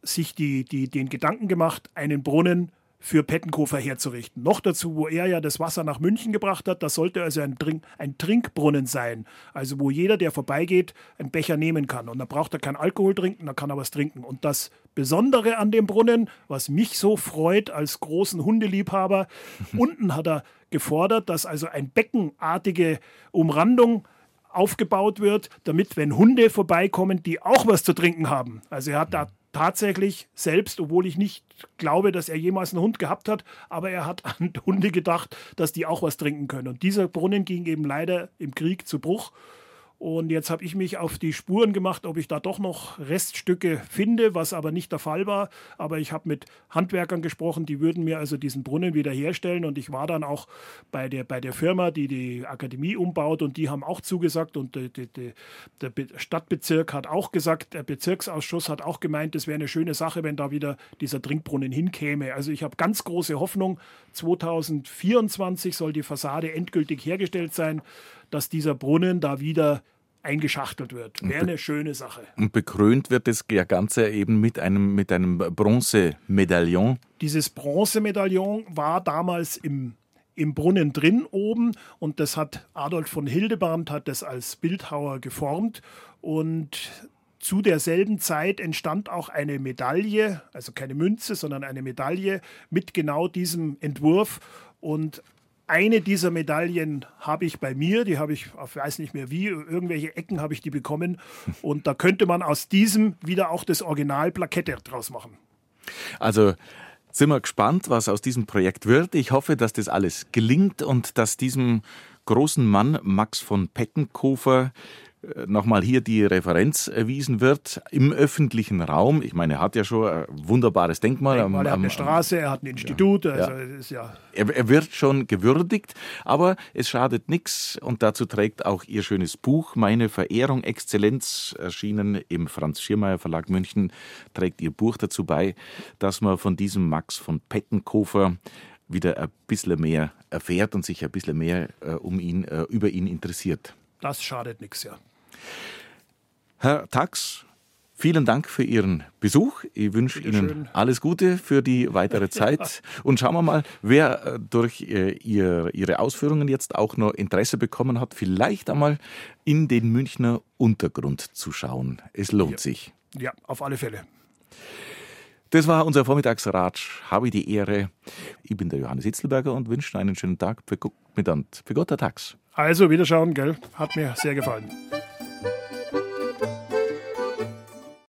sich die, die, den Gedanken gemacht, einen Brunnen für Pettenkofer herzurichten. Noch dazu, wo er ja das Wasser nach München gebracht hat, das sollte also ein, Trink, ein Trinkbrunnen sein. Also wo jeder, der vorbeigeht, einen Becher nehmen kann. Und da braucht er keinen Alkohol trinken, da kann er was trinken. Und das Besondere an dem Brunnen, was mich so freut als großen Hundeliebhaber, unten hat er gefordert, dass also ein beckenartige Umrandung aufgebaut wird, damit, wenn Hunde vorbeikommen, die auch was zu trinken haben. Also er hat da tatsächlich selbst, obwohl ich nicht glaube, dass er jemals einen Hund gehabt hat, aber er hat an Hunde gedacht, dass die auch was trinken können. Und dieser Brunnen ging eben leider im Krieg zu Bruch. Und jetzt habe ich mich auf die Spuren gemacht, ob ich da doch noch Reststücke finde, was aber nicht der Fall war. Aber ich habe mit Handwerkern gesprochen, die würden mir also diesen Brunnen wiederherstellen. Und ich war dann auch bei der, bei der Firma, die die Akademie umbaut. Und die haben auch zugesagt. Und die, die, die, der Stadtbezirk hat auch gesagt, der Bezirksausschuss hat auch gemeint, es wäre eine schöne Sache, wenn da wieder dieser Trinkbrunnen hinkäme. Also ich habe ganz große Hoffnung. 2024 soll die Fassade endgültig hergestellt sein dass dieser Brunnen da wieder eingeschachtelt wird. Wäre eine schöne Sache. Und bekrönt wird das Ganze eben mit einem, mit einem Bronzemedaillon. Dieses Bronzemedaillon war damals im, im Brunnen drin oben und das hat Adolf von Hildebrandt hat das als Bildhauer geformt und zu derselben Zeit entstand auch eine Medaille, also keine Münze, sondern eine Medaille mit genau diesem Entwurf. Und eine dieser Medaillen habe ich bei mir, die habe ich, ich weiß nicht mehr wie, irgendwelche Ecken habe ich die bekommen. Und da könnte man aus diesem wieder auch das Original Plakette draus machen. Also sind wir gespannt, was aus diesem Projekt wird. Ich hoffe, dass das alles gelingt und dass diesem großen Mann Max von Peckenkofer nochmal hier die Referenz erwiesen wird im öffentlichen Raum. Ich meine, er hat ja schon ein wunderbares Denkmal. Denkmal er hat eine Straße, er hat ein Institut. Ja, also ja. ja. Er, er, wird schon gewürdigt, aber es schadet nichts und dazu trägt auch Ihr schönes Buch Meine Verehrung Exzellenz, erschienen im Franz Schirmeier Verlag München, trägt Ihr Buch dazu bei, dass man von diesem Max von Peckenkofer wieder ein bisschen mehr erfährt und sich ein bisschen mehr äh, um ihn, äh, über ihn interessiert. Das schadet nichts, ja. Herr Tax, vielen Dank für Ihren Besuch. Ich wünsche Ihnen schön. alles Gute für die weitere Zeit. Und schauen wir mal, wer äh, durch äh, Ihre Ausführungen jetzt auch noch Interesse bekommen hat, vielleicht einmal in den Münchner Untergrund zu schauen. Es lohnt ja. sich. Ja, auf alle Fälle. Das war unser Vormittagsratsch. Habe ich die Ehre. Ich bin der Johannes Hitzelberger und wünsche einen schönen Tag. Für Gott, mit Für Gott, der Tax. Also, Wiederschauen, gell? Hat mir sehr gefallen.